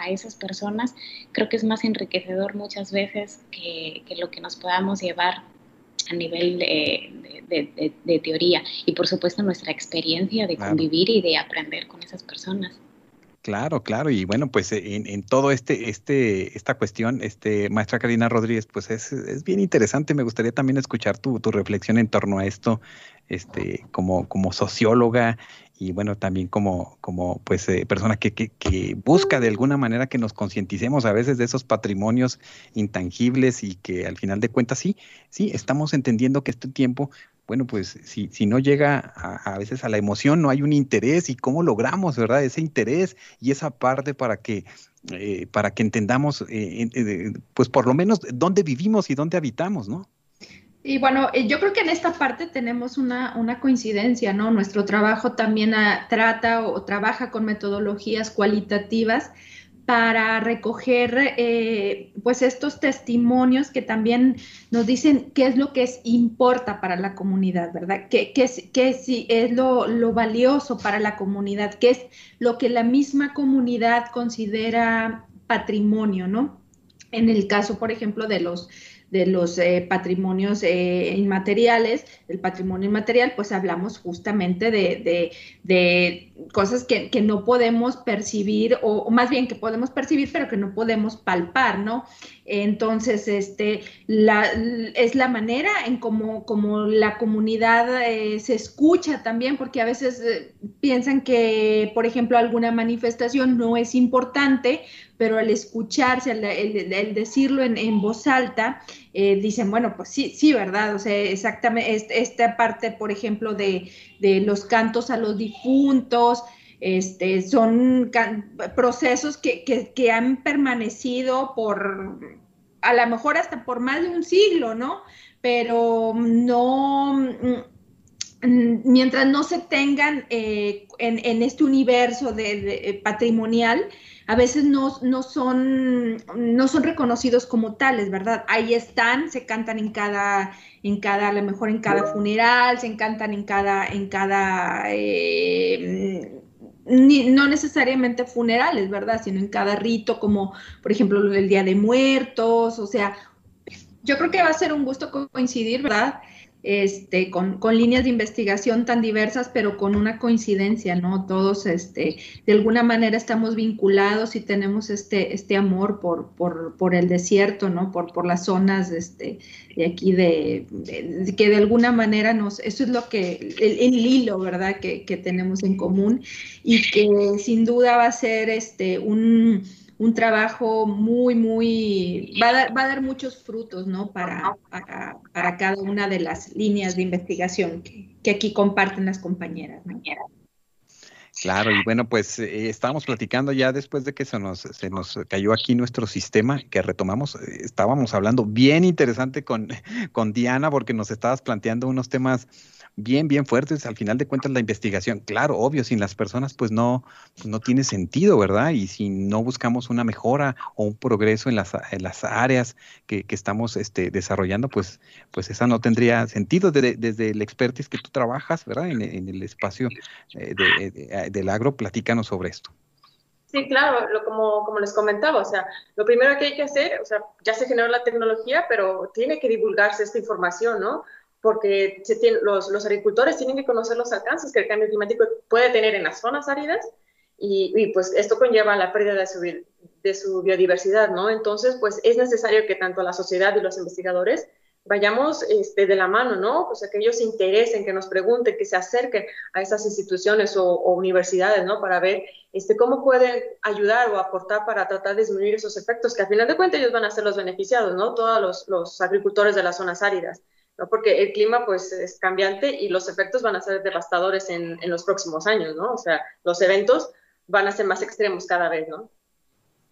esas personas, creo que es más enriquecedor muchas veces que, lo que nos podamos llevar a nivel de, teoría y por supuesto nuestra experiencia de convivir y de aprender con esas personas. Claro, claro, y bueno, pues en, en, todo este, este, esta cuestión, este, maestra Karina Rodríguez, pues es, es bien interesante. Me gustaría también escuchar tu, tu, reflexión en torno a esto, este, como, como socióloga y bueno, también como, como pues eh, persona que, que, que, busca de alguna manera que nos concienticemos a veces de esos patrimonios intangibles y que al final de cuentas sí, sí, estamos entendiendo que este tiempo bueno, pues si, si no llega a, veces a la emoción, no hay un interés y cómo logramos, ¿verdad? Ese interés y esa parte para que, eh, para que entendamos, eh, eh, pues por lo menos dónde vivimos y dónde habitamos, ¿no? Y bueno, yo creo que en esta parte tenemos una, una coincidencia, ¿no? Nuestro trabajo también ah, trata o trabaja con metodologías cualitativas para recoger eh, pues estos testimonios que también nos dicen qué es lo que es, importa para la comunidad, ¿verdad? ¿Qué, qué, qué es lo, lo, valioso para la comunidad? ¿Qué es lo que la misma comunidad considera patrimonio, ¿no? En el caso, por ejemplo, de los de los eh, patrimonios eh, inmateriales, del patrimonio inmaterial, pues hablamos justamente de, cosas que, no podemos percibir, o, más bien que podemos percibir, pero que no podemos palpar, ¿no? Entonces, este, la, es la manera en cómo la comunidad eh, se escucha también, porque a veces piensan que, por ejemplo, alguna manifestación no es importante, pero al escucharse, al, decirlo en, voz alta, eh, dicen, bueno, pues sí, sí, ¿verdad? O sea, exactamente, esta parte, por ejemplo, de, los cantos a los difuntos, este, son procesos que, han permanecido por, a lo mejor hasta por más de un siglo, ¿no? Pero no, mm, mientras no se tengan eh, en, este universo de, patrimonial, a veces no, no, son, no son reconocidos como tales, ¿verdad? Ahí están, se cantan en cada, en cada, a lo mejor en cada funeral, se cantan en cada, en cada, eh, no necesariamente funerales, ¿verdad? Sino en cada rito, como por ejemplo el Día de Muertos, o sea, yo creo que va a ser un gusto coincidir, ¿verdad? Este, con, líneas de investigación tan diversas, pero con una coincidencia, ¿no? Todos, este, de alguna manera estamos vinculados y tenemos este, este amor por, por, el desierto, ¿no? Por, por las zonas, este, de aquí de, que de alguna manera nos, eso es lo que, el, hilo, ¿verdad? Que, que tenemos en común y que sin duda va a ser, este, un un trabajo muy, muy, va a dar, va a dar muchos frutos, ¿no? Para, para, cada una de las líneas de investigación que, aquí comparten las compañeras. Claro, y bueno, pues eh, estábamos platicando ya después de que se nos, se nos cayó aquí nuestro sistema, que retomamos, eh, estábamos hablando bien interesante con, con Diana, porque nos estabas planteando unos temas bien, bien fuertes. Al final de cuentas, la investigación, claro, obvio, sin las personas, pues no, no tiene sentido, ¿verdad? Y si no buscamos una mejora o un progreso en las, en las áreas que, que estamos este, desarrollando, pues, pues esa no tendría sentido desde el expertise que tú trabajas, ¿verdad? En, el espacio eh, de, del agro, platícanos sobre esto. Sí, claro, lo, como, como les comentaba, o sea, lo primero que hay que hacer, o sea, ya se generó la tecnología, pero tiene que divulgarse esta información, ¿no? Porque los, los, agricultores tienen que conocer los alcances que el cambio climático puede tener en las zonas áridas y, pues esto conlleva la pérdida de su, de su, biodiversidad, ¿no? Entonces, pues es necesario que tanto la sociedad y los investigadores vayamos este, de la mano, ¿no? O sea, que ellos se interesen, que nos pregunten, que se acerquen a esas instituciones o, universidades, ¿no? Para ver este, cómo pueden ayudar o aportar para tratar de disminuir esos efectos, que al final de cuentas ellos van a ser los beneficiados, ¿no? Todos los, los agricultores de las zonas áridas porque el clima pues es cambiante y los efectos van a ser devastadores en, en, los próximos años, ¿no? O sea, los eventos van a ser más extremos cada vez, ¿no?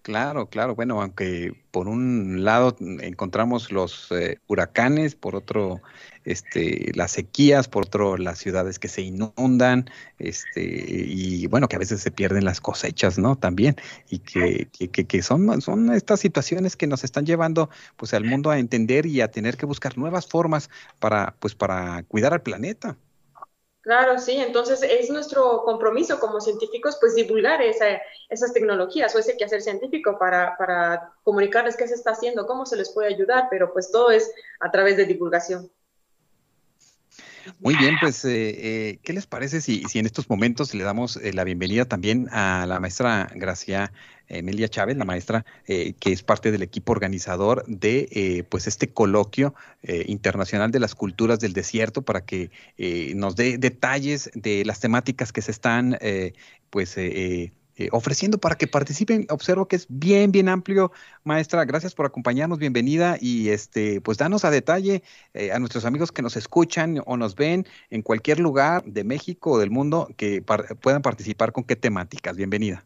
Claro, claro. Bueno, aunque por un lado encontramos los eh, huracanes, por otro este, las sequías, por otro las ciudades que se inundan, este, y bueno, que a veces se pierden las cosechas, ¿no? También, y que, que, que son, son estas situaciones que nos están llevando pues al mundo a entender y a tener que buscar nuevas formas para, pues, para cuidar al planeta. Claro, sí, entonces es nuestro compromiso como científicos pues divulgar esas tecnologías o ese quehacer científico para, para comunicarles qué se está haciendo, cómo se les puede ayudar, pero pues todo es a través de divulgación. Muy bien, pues, eh, eh, ¿qué les parece si, si, en estos momentos le damos eh, la bienvenida también a la maestra Gracia Emilia Chávez, la maestra que es parte del equipo organizador de pues este coloquio internacional de las culturas del desierto para que nos dé detalles de las temáticas que se están pues eh, ofreciendo para que participen. Observo que es bien, bien amplio. Maestra, gracias por acompañarnos, bienvenida y este, pues danos a detalle eh, a nuestros amigos que nos escuchan o nos ven en cualquier lugar de México o del mundo que puedan participar con qué temáticas. Bienvenida.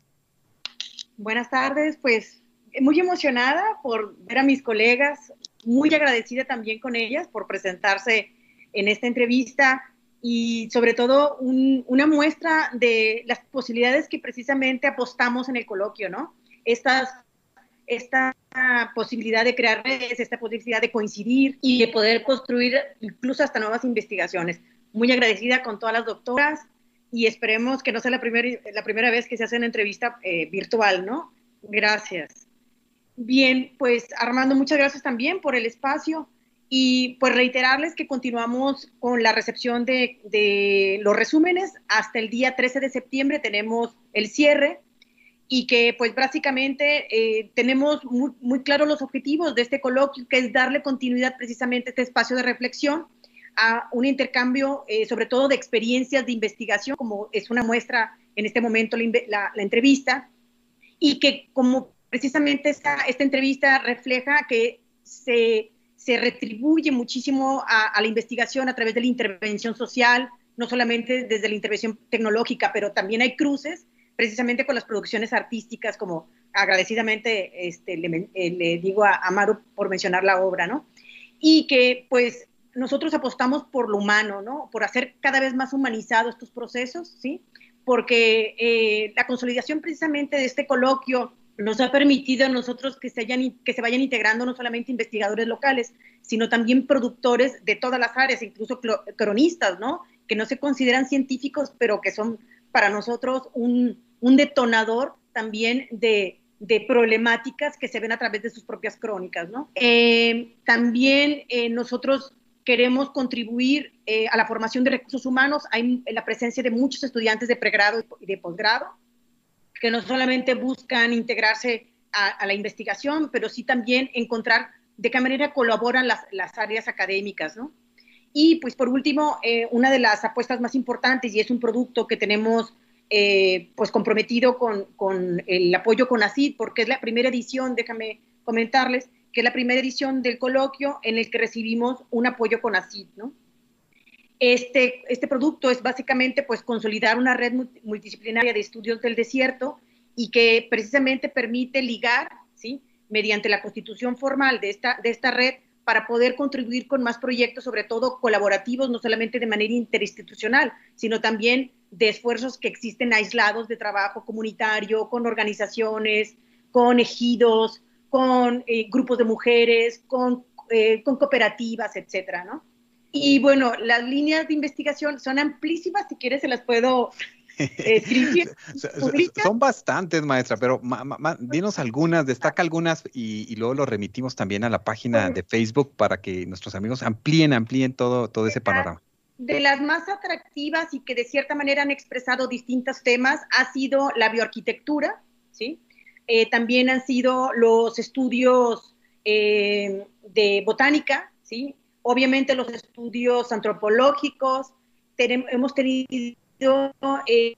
Buenas tardes, pues muy emocionada por ver a mis colegas, muy agradecida también con ellas por presentarse en esta entrevista y sobre todo una muestra de las posibilidades que precisamente apostamos en el coloquio, ¿no? Estas, esta posibilidad de crear redes, esta posibilidad de coincidir y de poder construir incluso hasta nuevas investigaciones. Muy agradecida con todas las doctoras y esperemos que no sea la, primera la primera vez que se hace una entrevista eh, virtual, ¿no? Gracias. Bien, pues Armando, muchas gracias también por el espacio. Y pues reiterarles que continuamos con la recepción de, los resúmenes. Hasta el día 13 de septiembre tenemos el cierre y que pues básicamente eh, tenemos muy, muy claros los objetivos de este coloquio, que es darle continuidad precisamente a este espacio de reflexión, a un intercambio eh, sobre todo de experiencias de investigación, como es una muestra en este momento la, la, entrevista, y que como precisamente esta, esta entrevista refleja que se se retribuye muchísimo a, la investigación a través de la intervención social, no solamente desde la intervención tecnológica, pero también hay cruces precisamente con las producciones artísticas, como agradecidamente este, le, eh, digo a Amaro por mencionar la obra, ¿no? Y que pues nosotros apostamos por lo humano, ¿no? Por hacer cada vez más humanizados estos procesos, ¿sí? Porque eh, la consolidación precisamente de este coloquio nos ha permitido a nosotros que se, hayan, que se vayan integrando no solamente investigadores locales, sino también productores de todas las áreas, incluso cronistas, ¿no? Que no se consideran científicos, pero que son para nosotros un, un detonador también de, de, problemáticas que se ven a través de sus propias crónicas, ¿no? Eh, también eh, nosotros queremos contribuir eh, a la formación de recursos humanos. Hay la presencia de muchos estudiantes de pregrado y de posgrado que no solamente buscan integrarse a, la investigación, pero sí también encontrar de qué manera colaboran las, las áreas académicas, ¿no? Y pues por último, eh, una de las apuestas más importantes, y es un producto que tenemos eh, pues comprometido con, con, el apoyo con ACID, porque es la primera edición, déjame comentarles, que es la primera edición del coloquio en el que recibimos un apoyo con ACID, ¿no? Este, este producto es básicamente pues consolidar una red multidisciplinaria de estudios del desierto y que precisamente permite ligar, ¿sí? mediante la constitución formal de esta, de esta red, para poder contribuir con más proyectos, sobre todo colaborativos, no solamente de manera interinstitucional, sino también de esfuerzos que existen aislados de trabajo comunitario, con organizaciones, con ejidos, con eh, grupos de mujeres, con, eh, con cooperativas, etcétera, ¿no? Y bueno, las líneas de investigación son amplísimas, si quieres se las puedo escribir. son bastantes, maestra, pero dinos algunas, destaca algunas y, luego lo remitimos también a la página de Facebook para que nuestros amigos amplíen, amplíen todo, todo ese panorama. De las más atractivas y que de cierta manera han expresado distintos temas ha sido la bioarquitectura, ¿sí? Eh, también han sido los estudios eh, de botánica, ¿sí? Obviamente los estudios antropológicos, hemos tenido eh,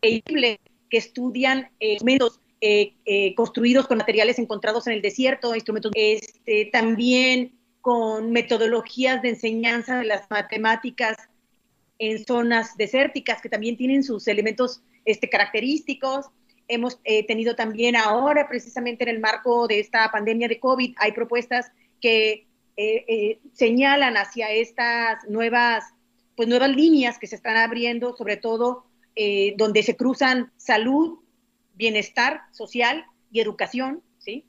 que estudian eh, instrumentos eh, construidos con materiales encontrados en el desierto, instrumentos este, también con metodologías de enseñanza de las matemáticas en zonas desérticas que también tienen sus elementos este, característicos. Hemos tenido también ahora, precisamente en el marco de esta pandemia de COVID, hay propuestas que eh, eh, señalan hacia estas nuevas, pues nuevas líneas que se están abriendo, sobre todo eh, donde se cruzan salud, bienestar social y educación, ¿sí?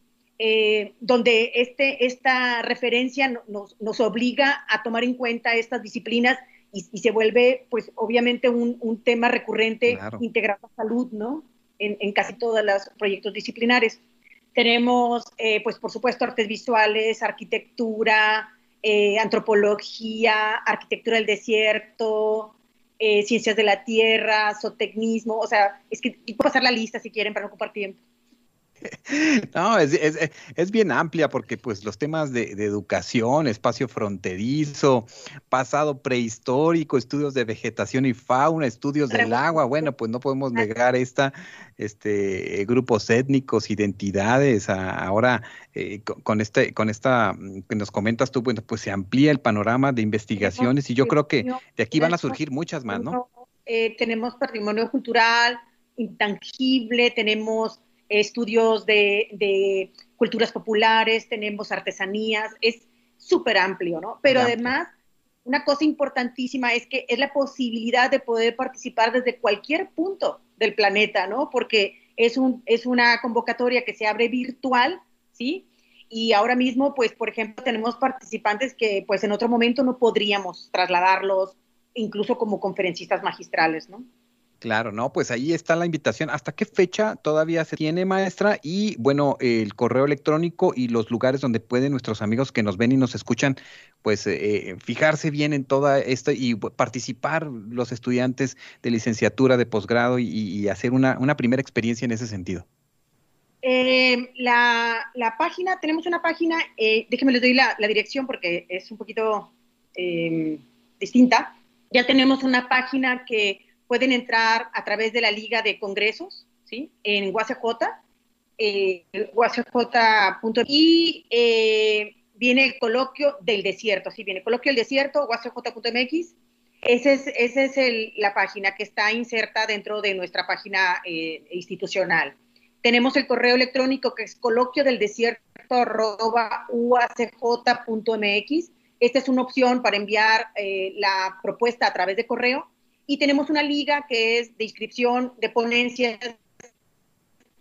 donde este, esta referencia nos, nos, obliga a tomar en cuenta estas disciplinas y, se vuelve, pues, obviamente un, un tema recurrente integrar la salud, ¿no? En, en casi todos los proyectos disciplinares. Tenemos, eh, pues por supuesto, artes visuales, arquitectura, eh, antropología, arquitectura del desierto, eh, ciencias de la tierra, zootecnismo, o sea, es que puedo pasar la lista si quieren para no ocupar tiempo. No, es, es, es, bien amplia porque pues los temas de, de, educación, espacio fronterizo, pasado prehistórico, estudios de vegetación y fauna, estudios del agua, bueno, pues no podemos negar esta, este, grupos étnicos, identidades, ahora eh, con, este, con esta mm, que nos comentas tú, bueno, pues se amplía el panorama de investigaciones y yo creo que de aquí van a surgir muchas más, ¿no? Eh, tenemos patrimonio cultural intangible, tenemos estudios de, culturas populares, tenemos artesanías, es súper amplio, ¿no? Pero además, una cosa importantísima es que es la posibilidad de poder participar desde cualquier punto del planeta, ¿no? Porque es, un, es una convocatoria que se abre virtual, ¿sí? Y ahora mismo, pues, por ejemplo, tenemos participantes que, pues, en otro momento no podríamos trasladarlos, incluso como conferencistas magistrales, ¿no? Claro, no, pues ahí está la invitación. ¿Hasta qué fecha todavía se tiene, maestra? Y bueno, el correo electrónico y los lugares donde pueden nuestros amigos que nos ven y nos escuchan, pues eh, eh, fijarse bien en toda esto y participar los estudiantes de licenciatura, de posgrado y, hacer una, primera experiencia en ese sentido. Eh, la, página, tenemos una página, déjenme les doy la, la, dirección porque es un poquito distinta. Ya tenemos una página que pueden entrar a través de la Liga de Congresos, ¿sí? En UACJ, eh, y eh, viene el coloquio del desierto, ¿sí? Viene el coloquio del desierto, UACJ.mx. Esa es, esa es la página que está inserta dentro de nuestra página eh, institucional. Tenemos el correo electrónico que es coloquio del desierto. Esta es una opción para enviar eh, la propuesta a través de correo y tenemos una liga que es de inscripción de ponencias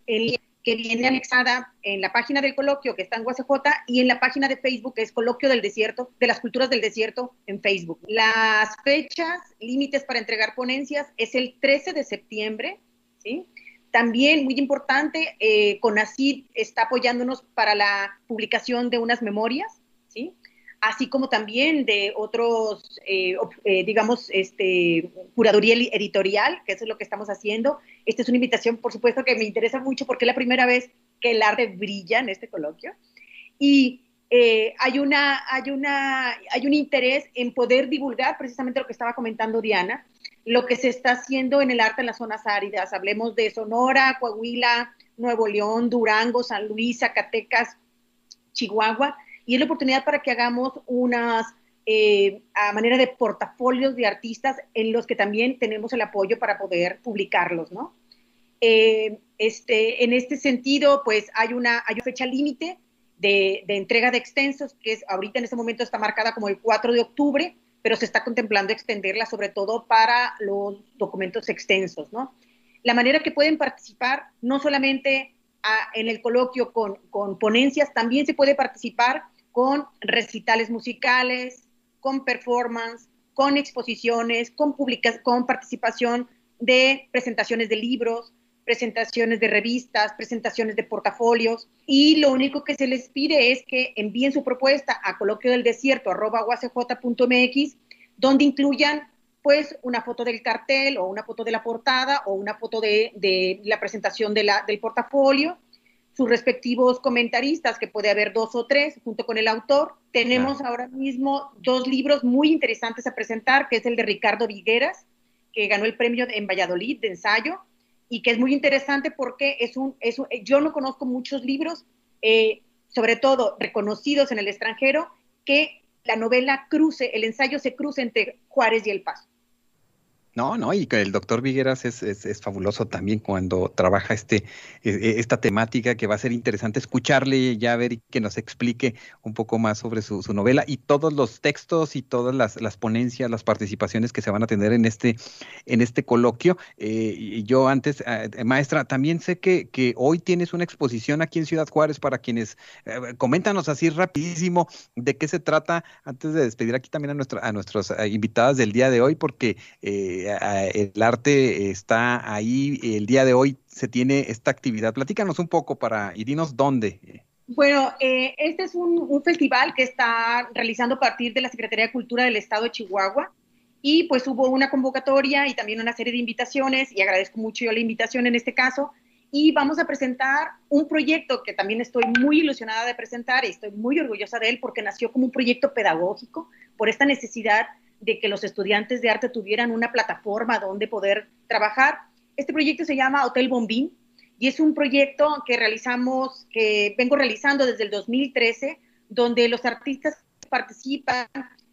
que viene anexada en la página del coloquio que está en UACJ y en la página de Facebook que es Coloquio del Desierto, de las Culturas del Desierto en Facebook. Las fechas límites para entregar ponencias es el 13 de septiembre, ¿sí? También, muy importante, eh, CONACYT está apoyándonos para la publicación de unas memorias. Así como también de otros, eh, eh, digamos, este, curaduría editorial, que eso es lo que estamos haciendo. Esta es una invitación, por supuesto, que me interesa mucho porque es la primera vez que el arte brilla en este coloquio. Y eh, hay, una, hay, una, hay un interés en poder divulgar precisamente lo que estaba comentando Diana, lo que se está haciendo en el arte en las zonas áridas. Hablemos de Sonora, Coahuila, Nuevo León, Durango, San Luis, Zacatecas, Chihuahua y es la oportunidad para que hagamos unas eh, a manera de portafolios de artistas en los que también tenemos el apoyo para poder publicarlos, ¿no? Eh, este, en este sentido, pues hay una, hay una fecha límite de, de, entrega de extensos, que es ahorita en este momento está marcada como el 4 de octubre, pero se está contemplando extenderla sobre todo para los documentos extensos, ¿no? La manera que pueden participar, no solamente a, en el coloquio con, con ponencias, también se puede participar con recitales musicales, con performance, con exposiciones, con, con participación de presentaciones de libros, presentaciones de revistas, presentaciones de portafolios. Y lo único que se les pide es que envíen su propuesta a coloquio del desierto donde incluyan pues una foto del cartel o una foto de la portada o una foto de, de la presentación de la, del portafolio sus respectivos comentaristas, que puede haber dos o tres, junto con el autor. Tenemos ahora mismo dos libros muy interesantes a presentar, que es el de Ricardo Vigueras, que ganó el premio en Valladolid de ensayo, y que es muy interesante porque es un, es yo no conozco muchos libros, eh, sobre todo reconocidos en el extranjero, que la novela cruce, el ensayo se cruce entre Juárez y El Paso. No, no, y el doctor Vigueras es, es, fabuloso también cuando trabaja este, e, e, esta temática que va a ser interesante escucharle ya ver y que nos explique un poco más sobre su, novela y todos los textos y todas las, las, ponencias, las participaciones que se van a tener en este, en este coloquio. Eh, y yo antes, eh, maestra, también sé que, que, hoy tienes una exposición aquí en Ciudad Juárez para quienes, eh, coméntanos así rapidísimo de qué se trata antes de despedir aquí también a, nuestra, a nuestras invitadas del día de hoy, porque el arte está ahí, el día de hoy se tiene esta actividad. Platícanos un poco para y dinos dónde. Bueno, eh, este es un, festival que está realizando a partir de la Secretaría de Cultura del Estado de Chihuahua y pues hubo una convocatoria y también una serie de invitaciones y agradezco mucho yo la invitación en este caso y vamos a presentar un proyecto que también estoy muy ilusionada de presentar y estoy muy orgullosa de él porque nació como un proyecto pedagógico por esta necesidad de que los estudiantes de arte tuvieran una plataforma donde poder trabajar. Este proyecto se llama Hotel Bombín y es un proyecto que realizamos, que vengo realizando desde el 2013, donde los artistas participan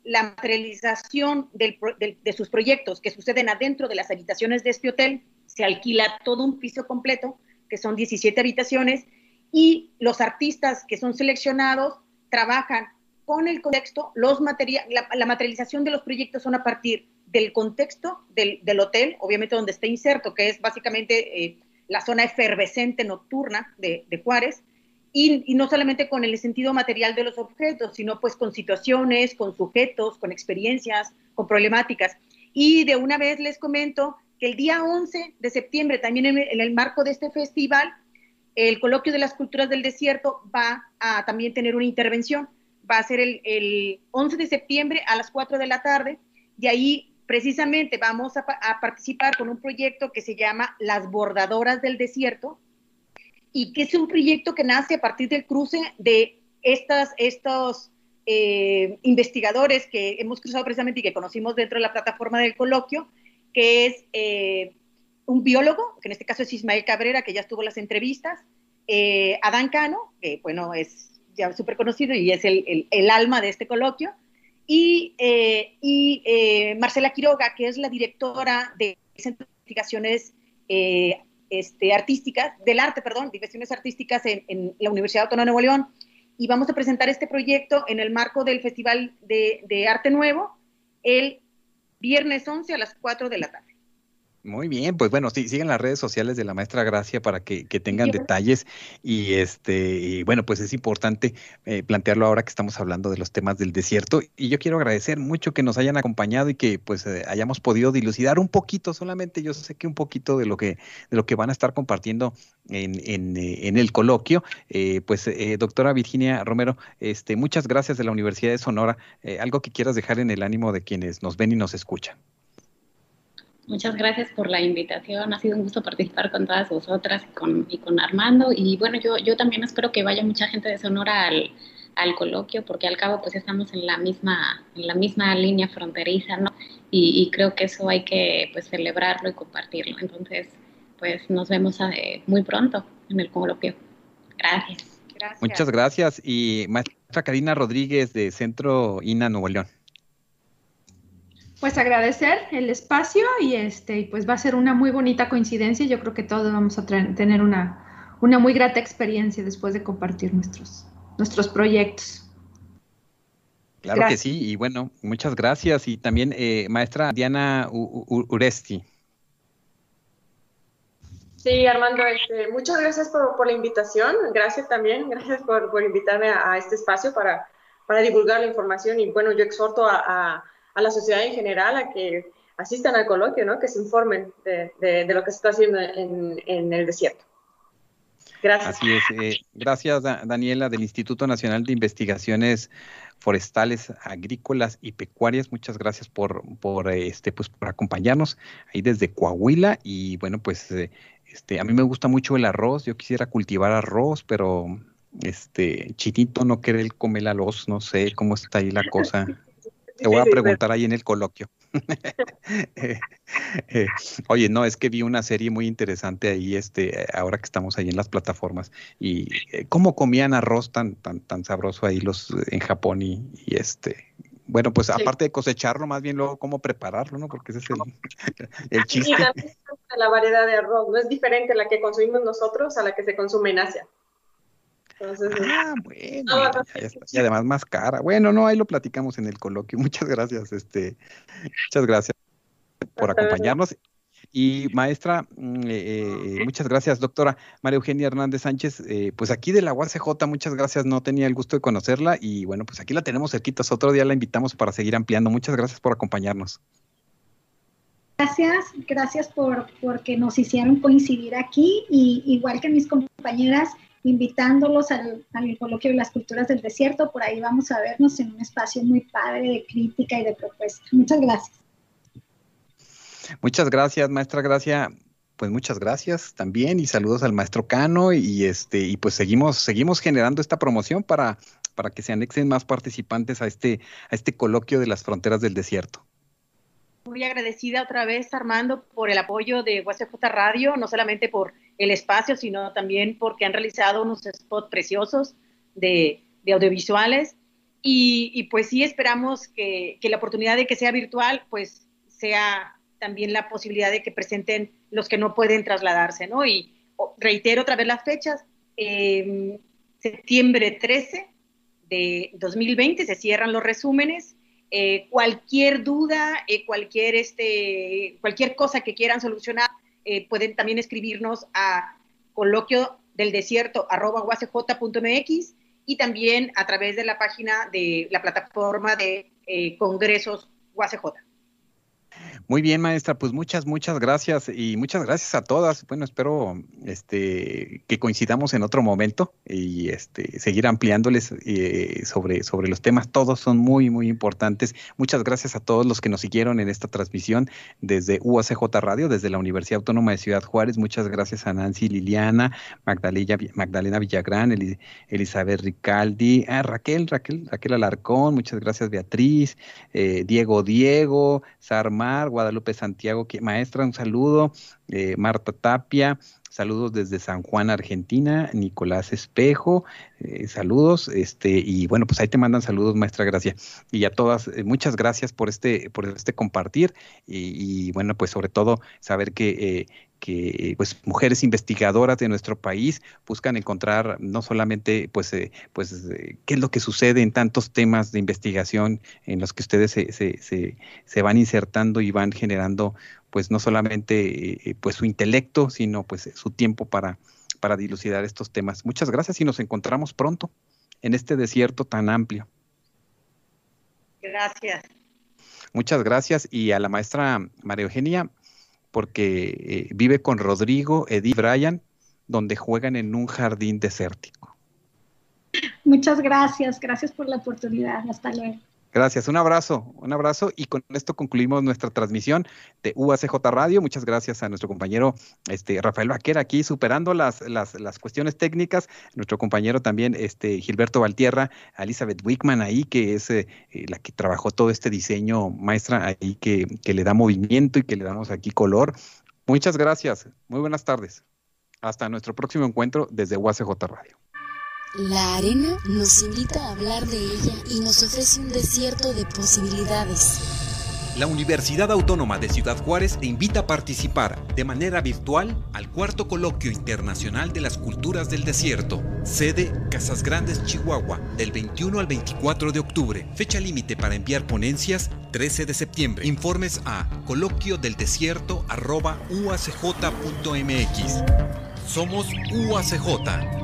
la materialización de sus proyectos que suceden adentro de las habitaciones de este hotel. Se alquila todo un piso completo, que son 17 habitaciones, y los artistas que son seleccionados trabajan con el contexto, los la, materialización de los proyectos son a partir del contexto del, hotel, obviamente donde está inserto, que es básicamente eh, la zona efervescente nocturna de, Juárez, y, no solamente con el sentido material de los objetos, sino pues con situaciones, con sujetos, con experiencias, con problemáticas. Y de una vez les comento que el día 11 de septiembre, también en el marco de este festival, el coloquio de las culturas del desierto va a también tener una intervención va a ser el, 11 de septiembre a las 4 de la tarde. De ahí precisamente vamos a, participar con un proyecto que se llama Las Bordadoras del Desierto y que es un proyecto que nace a partir del cruce de estas, estos eh, investigadores que hemos cruzado precisamente y que conocimos dentro de la plataforma del coloquio, que es eh, un biólogo, que en este caso es Ismael Cabrera, que ya estuvo en las entrevistas, eh, Adán Cano, que bueno, es ya súper conocido y es el, el, alma de este coloquio, y, eh, y eh, Marcela Quiroga, que es la directora de Centro de Investigaciones eh, este, Artísticas, del arte, perdón, Investigaciones Artísticas en, en, la Universidad Autónoma de Nuevo León, y vamos a presentar este proyecto en el marco del Festival de, de Arte Nuevo el viernes 11 a las 4 de la tarde. Muy bien, pues bueno, sí, sigan las redes sociales de la maestra Gracia para que, tengan detalles y este, y bueno, pues es importante eh, plantearlo ahora que estamos hablando de los temas del desierto y yo quiero agradecer mucho que nos hayan acompañado y que pues eh, hayamos podido dilucidar un poquito, solamente yo sé que un poquito de lo que, de lo que van a estar compartiendo en, en, eh, en el coloquio. pues doctora Virginia Romero, este, muchas gracias de la Universidad de Sonora. algo que quieras dejar en el ánimo de quienes nos ven y nos escuchan. Muchas gracias por la invitación. Ha sido un gusto participar con todas vosotras y con, y con Armando. Y bueno, yo, yo también espero que vaya mucha gente de Sonora al, al coloquio, porque al cabo pues estamos en la misma, en la misma línea fronteriza, ¿no? Y, creo que eso hay que pues celebrarlo y compartirlo. Entonces, pues nos vemos eh, muy pronto en el coloquio. Gracias. gracias. Muchas gracias. Y maestra Karina Rodríguez de Centro INA Nuevo León pues agradecer el espacio y este, pues va a ser una muy bonita coincidencia. Yo creo que todos vamos a tener una, una muy grata experiencia después de compartir nuestros, nuestros proyectos. Claro que sí, y bueno, muchas gracias. Y también, eh, maestra Diana Uresti. Sí, Armando, este, muchas gracias por, la invitación. Gracias también, gracias por, invitarme a, este espacio para, para divulgar la información. Y bueno, yo exhorto a a la sociedad en general a que asistan al coloquio, ¿no? que se informen de, lo que se está haciendo en, el desierto. Gracias. Así es. Eh, gracias, Daniela, del Instituto Nacional de Investigaciones Forestales, Agrícolas y Pecuarias. Muchas gracias por, por, este, pues, por acompañarnos ahí desde Coahuila. Y bueno, pues eh, este, a mí me gusta mucho el arroz. Yo quisiera cultivar arroz, pero este Chitito no quiere comer el arroz. No sé cómo está ahí la cosa. Te voy a preguntar ahí en el coloquio. Eh, eh, oye, no, es que vi una serie muy interesante ahí, este, ahora que estamos ahí en las plataformas, y eh, cómo comían arroz tan, tan, tan sabroso ahí los en Japón y, este, bueno, pues aparte de cosecharlo, más bien luego cómo prepararlo, ¿no? Porque ese es el, el chiste. Y la variedad de arroz, no es diferente la que consumimos nosotros a la que se consume en Asia ah, bueno, y además más cara. Bueno, no, ahí lo platicamos en el coloquio. Muchas gracias, este, muchas gracias por acompañarnos. Y maestra, mm, eh, eh, muchas gracias, doctora María Eugenia Hernández Sánchez. Eh, pues aquí de la UACJ, muchas gracias. No tenía el gusto de conocerla y bueno, pues aquí la tenemos cerquitas. Otro día la invitamos para seguir ampliando. Muchas gracias por acompañarnos. Gracias, gracias por porque nos hicieron coincidir aquí y igual que mis compañeras, invitándolos al, coloquio de las culturas del desierto. Por ahí vamos a vernos en un espacio muy padre de crítica y de propuesta. Muchas gracias. Muchas gracias, maestra Gracia. Pues muchas gracias también y saludos al maestro Cano y este y pues seguimos seguimos generando esta promoción para para que se anexen más participantes a este a este coloquio de las fronteras del desierto. Muy agradecida otra vez Armando por el apoyo de USJ Radio, no solamente por el espacio, sino también porque han realizado unos spots preciosos de, audiovisuales. Y, pues sí esperamos que, la oportunidad de que sea virtual, pues sea también la posibilidad de que presenten los que no pueden trasladarse, ¿no? Y reitero otra vez las fechas, septiembre 13 de 2020 se cierran los resúmenes. Eh, cualquier duda, eh, cualquier, este, cualquier cosa que quieran solucionar, eh, pueden también escribirnos a coloquio del desierto arroba y también a través de la página de la plataforma de eh, congresos UACJ. Muy bien, maestra, pues muchas, muchas gracias y muchas gracias a todas. Bueno, espero este, que coincidamos en otro momento y este, seguir ampliándoles eh, sobre, sobre los temas. Todos son muy, muy importantes. Muchas gracias a todos los que nos siguieron en esta transmisión desde UACJ Radio, desde la Universidad Autónoma de Ciudad Juárez. Muchas gracias a Nancy Liliana, Magdalena, Magdalena Villagrán, Elizabeth Ricaldi, a Raquel, Raquel, Raquel Alarcón. Muchas gracias, Beatriz, eh, Diego Diego, Guadalupe Santiago, maestra, un saludo, eh, Marta Tapia, saludos desde San Juan, Argentina, Nicolás Espejo, eh, saludos, este, y bueno, pues ahí te mandan saludos, maestra Gracia, y a todas, eh, muchas gracias por este, por este compartir, y, bueno, pues sobre todo saber que que pues mujeres investigadoras de nuestro país buscan encontrar no solamente pues eh, pues eh, qué es lo que sucede en tantos temas de investigación en los que ustedes se, se, se, se van insertando y van generando pues no solamente eh, pues su intelecto, sino pues su tiempo para, para dilucidar estos temas. Muchas gracias y nos encontramos pronto en este desierto tan amplio. Gracias. Muchas gracias y a la maestra María Eugenia, porque eh, vive con Rodrigo, Eddie Bryan, donde juegan en un jardín desértico. Muchas gracias, gracias por la oportunidad. Hasta luego. Gracias, un abrazo, un abrazo y con esto concluimos nuestra transmisión de UACJ Radio. Muchas gracias a nuestro compañero este, Rafael Vaquera aquí superando las, las, las cuestiones técnicas, nuestro compañero también este, Gilberto Valtierra, Elizabeth Wickman ahí, que es eh, eh, la que trabajó todo este diseño, maestra ahí que, que le da movimiento y que le damos aquí color. Muchas gracias, muy buenas tardes. Hasta nuestro próximo encuentro desde UACJ Radio. La arena nos invita a hablar de ella y nos ofrece un desierto de posibilidades. La Universidad Autónoma de Ciudad Juárez te invita a participar de manera virtual al cuarto coloquio internacional de las culturas del desierto, sede Casas Grandes, Chihuahua, del 21 al 24 de octubre. Fecha límite para enviar ponencias 13 de septiembre. Informes a coloquiodelDesierto.uacj.mx. Somos UACJ.